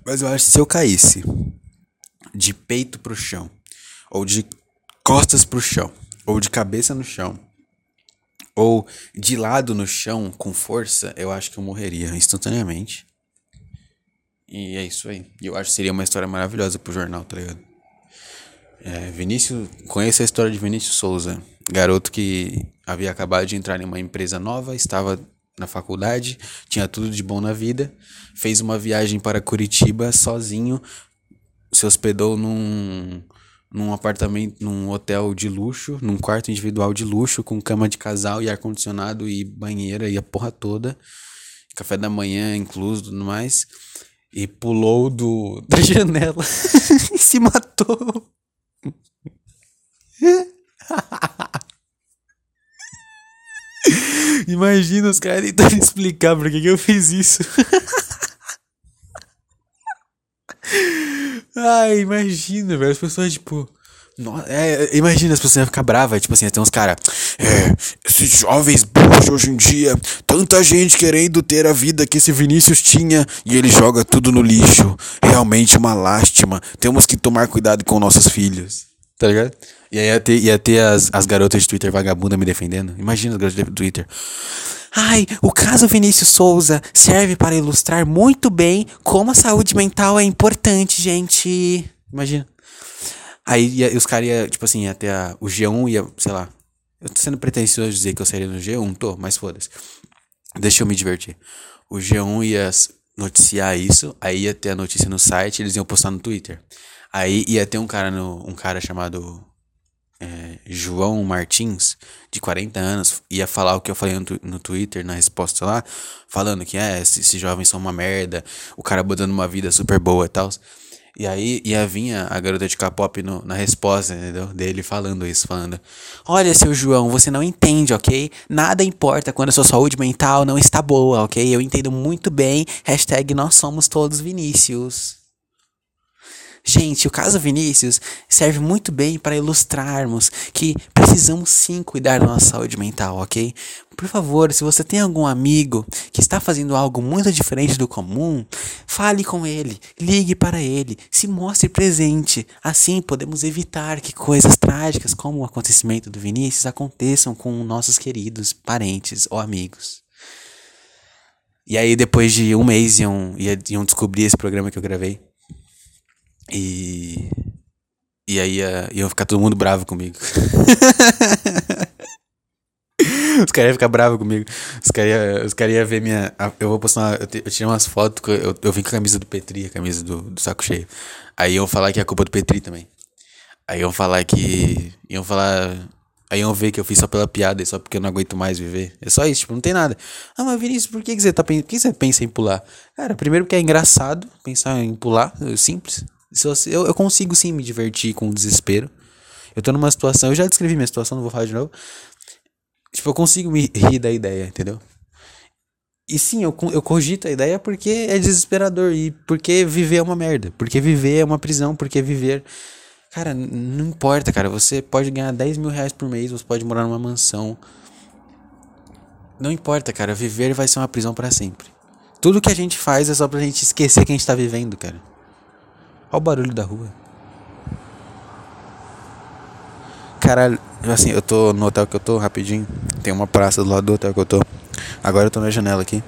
Mas eu acho que se eu caísse de peito pro chão, ou de costas pro chão, ou de cabeça no chão, ou de lado no chão com força, eu acho que eu morreria instantaneamente. E é isso aí. Eu acho que seria uma história maravilhosa pro jornal, tá ligado? É, Vinícius, conheço a história de Vinícius Souza, garoto que havia acabado de entrar em uma empresa nova, estava na faculdade, tinha tudo de bom na vida, fez uma viagem para Curitiba sozinho, se hospedou num, num apartamento, num hotel de luxo, num quarto individual de luxo, com cama de casal e ar-condicionado e banheira e a porra toda, café da manhã incluso tudo mais, e pulou do, da janela e se matou. Imagina os caras tentando explicar por que, que eu fiz isso. Ai, imagina, velho. As pessoas, tipo. Nossa, é, imagina as pessoas iam ficar bravas, tipo assim, tem uns caras. É, esses jovens burros hoje em dia, tanta gente querendo ter a vida que esse Vinícius tinha e ele joga tudo no lixo. Realmente uma lástima. Temos que tomar cuidado com nossos filhos. Tá ligado? E aí ia ter, ia ter as, as garotas de Twitter vagabunda me defendendo. Imagina as garotas de Twitter. Ai, o caso Vinícius Souza serve para ilustrar muito bem como a saúde mental é importante, gente. Imagina. Aí ia, os caras iam, tipo assim, até o G1 ia, sei lá. Eu tô sendo pretensioso dizer que eu sairia no G1, tô, mas foda-se. Deixa eu me divertir. O G1 ia noticiar isso, aí ia ter a notícia no site, eles iam postar no Twitter. Aí ia ter um cara no, um cara chamado é, João Martins, de 40 anos, ia falar o que eu falei no, no Twitter, na resposta lá, falando que é, esses, esses jovens são uma merda, o cara botando uma vida super boa e tal. E aí ia vir a garota de K-pop na resposta, entendeu? Dele falando isso, falando: Olha, seu João, você não entende, ok? Nada importa quando a sua saúde mental não está boa, ok? Eu entendo muito bem. Hashtag nós somos todos Vinícius. Gente, o caso Vinícius serve muito bem para ilustrarmos que precisamos sim cuidar da nossa saúde mental, ok? Por favor, se você tem algum amigo que está fazendo algo muito diferente do comum, fale com ele, ligue para ele, se mostre presente. Assim podemos evitar que coisas trágicas como o acontecimento do Vinícius aconteçam com nossos queridos parentes ou amigos. E aí, depois de um mês, iam, iam descobrir esse programa que eu gravei. E. E aí ia, ia ficar todo mundo bravo comigo. os caras iam ficar bravos comigo. Os caras iam cara ia ver minha. Eu vou postar. Uma, eu, eu tirei umas fotos. Eu, eu vim com a camisa do Petri, a camisa do, do saco cheio. Aí iam falar que é culpa do Petri também. Aí iam falar que. Iam falar. Aí iam ver que eu fiz só pela piada e só porque eu não aguento mais viver. É só isso, tipo, não tem nada. Ah, mas Vinícius, por que, que você tá Por que você pensa em pular? Cara, primeiro porque é engraçado pensar em pular, é simples. Eu, eu consigo sim me divertir com o desespero. Eu tô numa situação, eu já descrevi minha situação, não vou falar de novo. Tipo, eu consigo me rir da ideia, entendeu? E sim, eu, eu cogito a ideia porque é desesperador. E porque viver é uma merda. Porque viver é uma prisão. Porque viver. Cara, não importa, cara. Você pode ganhar 10 mil reais por mês. Você pode morar numa mansão. Não importa, cara. Viver vai ser uma prisão para sempre. Tudo que a gente faz é só pra gente esquecer que a gente tá vivendo, cara. Olha o barulho da rua. Caralho, assim, eu tô no hotel que eu tô rapidinho. Tem uma praça do lado do hotel que eu tô. Agora eu tô na janela aqui.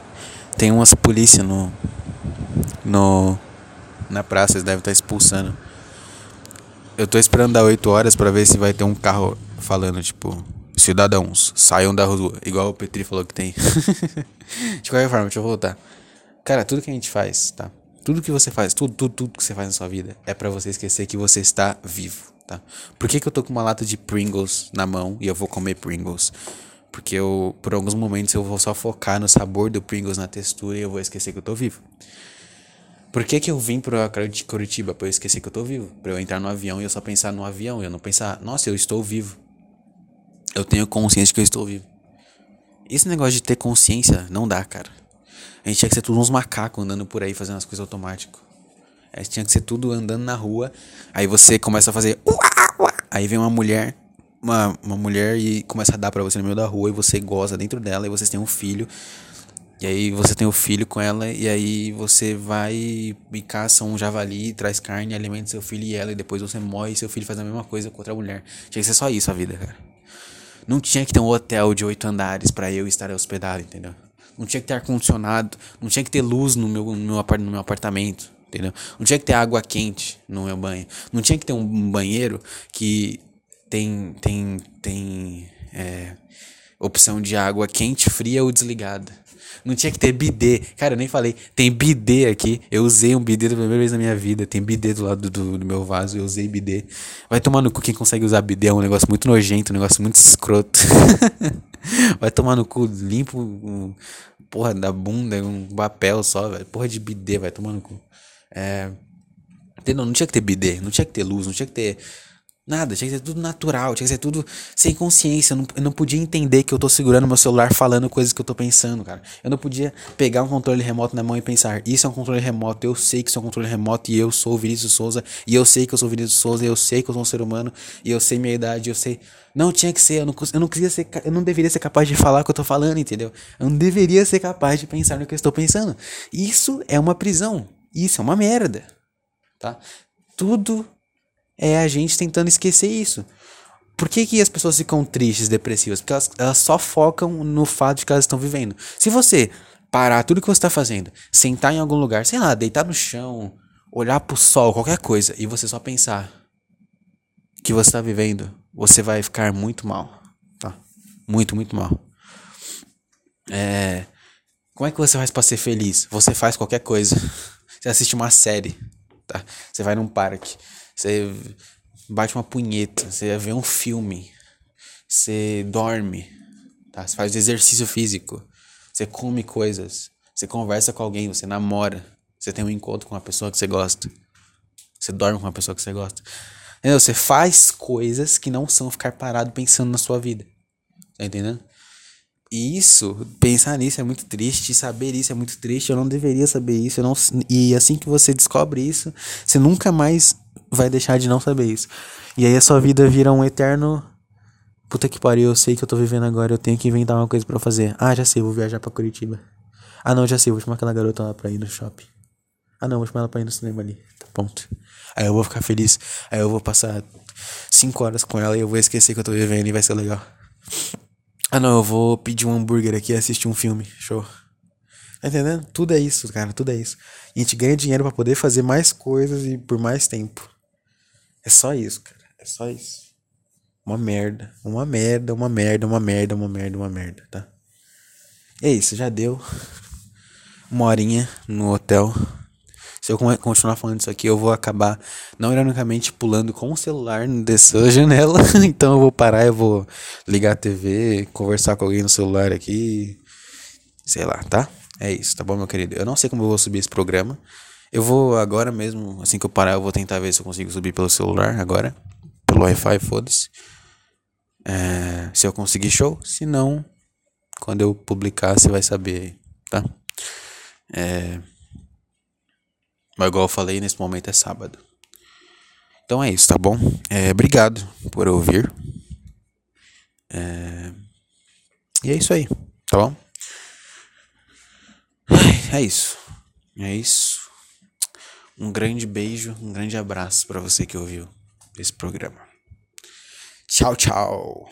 Tem umas polícia no. No. Na praça, eles devem estar expulsando. Eu tô esperando dar 8 horas para ver se vai ter um carro falando, tipo, cidadãos, saiam da rua. Igual o Petri falou que tem. De qualquer forma, deixa eu voltar. Cara, tudo que a gente faz, tá? Tudo que você faz, tudo, tudo, tudo que você faz na sua vida é para você esquecer que você está vivo, tá? Por que, que eu tô com uma lata de Pringles na mão e eu vou comer Pringles? Porque eu, por alguns momentos, eu vou só focar no sabor do Pringles, na textura e eu vou esquecer que eu tô vivo. Por que, que eu vim pra Curitiba? Pra eu esquecer que eu tô vivo. Pra eu entrar no avião e eu só pensar no avião. E eu não pensar, nossa, eu estou vivo. Eu tenho consciência que eu estou vivo. Esse negócio de ter consciência não dá, cara. A gente tinha que ser tudo uns macacos andando por aí fazendo as coisas automático. A gente tinha que ser tudo andando na rua. Aí você começa a fazer. Aí vem uma mulher. Uma, uma mulher e começa a dar pra você no meio da rua e você goza dentro dela e vocês têm um filho. E aí você tem o um filho com ela e aí você vai e caça um javali, traz carne, alimenta seu filho e ela e depois você morre e seu filho faz a mesma coisa com outra mulher. Tinha que ser só isso a vida, cara. Não tinha que ter um hotel de oito andares para eu estar hospedado, entendeu? Não tinha que ter ar-condicionado. Não tinha que ter luz no meu, no, meu no meu apartamento. Entendeu? Não tinha que ter água quente no meu banho. Não tinha que ter um banheiro que tem, tem, tem é, opção de água quente, fria ou desligada. Não tinha que ter bidê. Cara, eu nem falei. Tem bidê aqui. Eu usei um bidê da primeira vez na minha vida. Tem bidê do lado do, do meu vaso. Eu usei bidê. Vai tomar no cu quem consegue usar bidê. É um negócio muito nojento, um negócio muito escroto. Vai tomar no cu. Limpo um, porra da bunda, um papel só, velho. Porra de bidê, vai tomar no cu. É. Entendeu? Não tinha que ter bidê, não tinha que ter luz, não tinha que ter Nada, tinha que ser tudo natural, tinha que ser tudo sem consciência. Eu não, eu não podia entender que eu tô segurando meu celular falando coisas que eu tô pensando, cara. Eu não podia pegar um controle remoto na mão e pensar, isso é um controle remoto, eu sei que isso é um controle remoto e eu sou o Vinícius Souza, e eu sei que eu sou o Vinícius Souza, e eu sei que eu sou um ser humano, e eu sei minha idade, eu sei. Não tinha que ser, eu não, eu não queria ser, eu não deveria ser capaz de falar o que eu tô falando, entendeu? Eu não deveria ser capaz de pensar no que eu estou pensando. Isso é uma prisão. Isso é uma merda. Tá? Tudo é a gente tentando esquecer isso. Por que, que as pessoas ficam tristes, depressivas? Porque elas, elas só focam no fato de que elas estão vivendo. Se você parar tudo que você está fazendo, sentar em algum lugar, sei lá, deitar no chão, olhar pro sol, qualquer coisa, e você só pensar que você está vivendo, você vai ficar muito mal. Tá? Muito, muito mal. É. Como é que você faz para ser feliz? Você faz qualquer coisa. Você assiste uma série, tá? Você vai num parque. Você bate uma punheta, você vê um filme, você dorme, tá? Você faz exercício físico, você come coisas, você conversa com alguém, você namora, você tem um encontro com uma pessoa que você gosta, você dorme com uma pessoa que você gosta. Entendeu? Você faz coisas que não são ficar parado pensando na sua vida. Tá entendendo? E isso, pensar nisso é muito triste, saber isso é muito triste. Eu não deveria saber isso. Eu não, e assim que você descobre isso, você nunca mais vai deixar de não saber isso. E aí a sua vida vira um eterno. Puta que pariu, eu sei que eu tô vivendo agora, eu tenho que inventar uma coisa para fazer. Ah, já sei, vou viajar para Curitiba. Ah, não, já sei, vou chamar aquela garota lá pra ir no shopping. Ah, não, vou chamar ela pra ir no cinema ali. Tá ponto. Aí eu vou ficar feliz. Aí eu vou passar cinco horas com ela e eu vou esquecer que eu tô vivendo e vai ser legal. Ah, não, eu vou pedir um hambúrguer aqui e assistir um filme. Show. Tá entendendo? Tudo é isso, cara, tudo é isso. A gente ganha dinheiro para poder fazer mais coisas e por mais tempo. É só isso, cara. É só isso. Uma merda. Uma merda, uma merda, uma merda, uma merda, uma merda, tá? É isso, já deu. Uma horinha no hotel. Se eu continuar falando isso aqui, eu vou acabar, não ironicamente, pulando com o celular dessa janela. então eu vou parar, eu vou ligar a TV, conversar com alguém no celular aqui. Sei lá, tá? É isso, tá bom, meu querido? Eu não sei como eu vou subir esse programa. Eu vou agora mesmo, assim que eu parar, eu vou tentar ver se eu consigo subir pelo celular agora. Pelo Wi-Fi, foda-se. É, se eu conseguir, show. Se não, quando eu publicar, você vai saber, tá? É. Mas igual eu falei, nesse momento é sábado. Então é isso, tá bom? É, obrigado por ouvir. É... E é isso aí, tá bom? É isso. É isso. Um grande beijo, um grande abraço para você que ouviu esse programa. Tchau, tchau.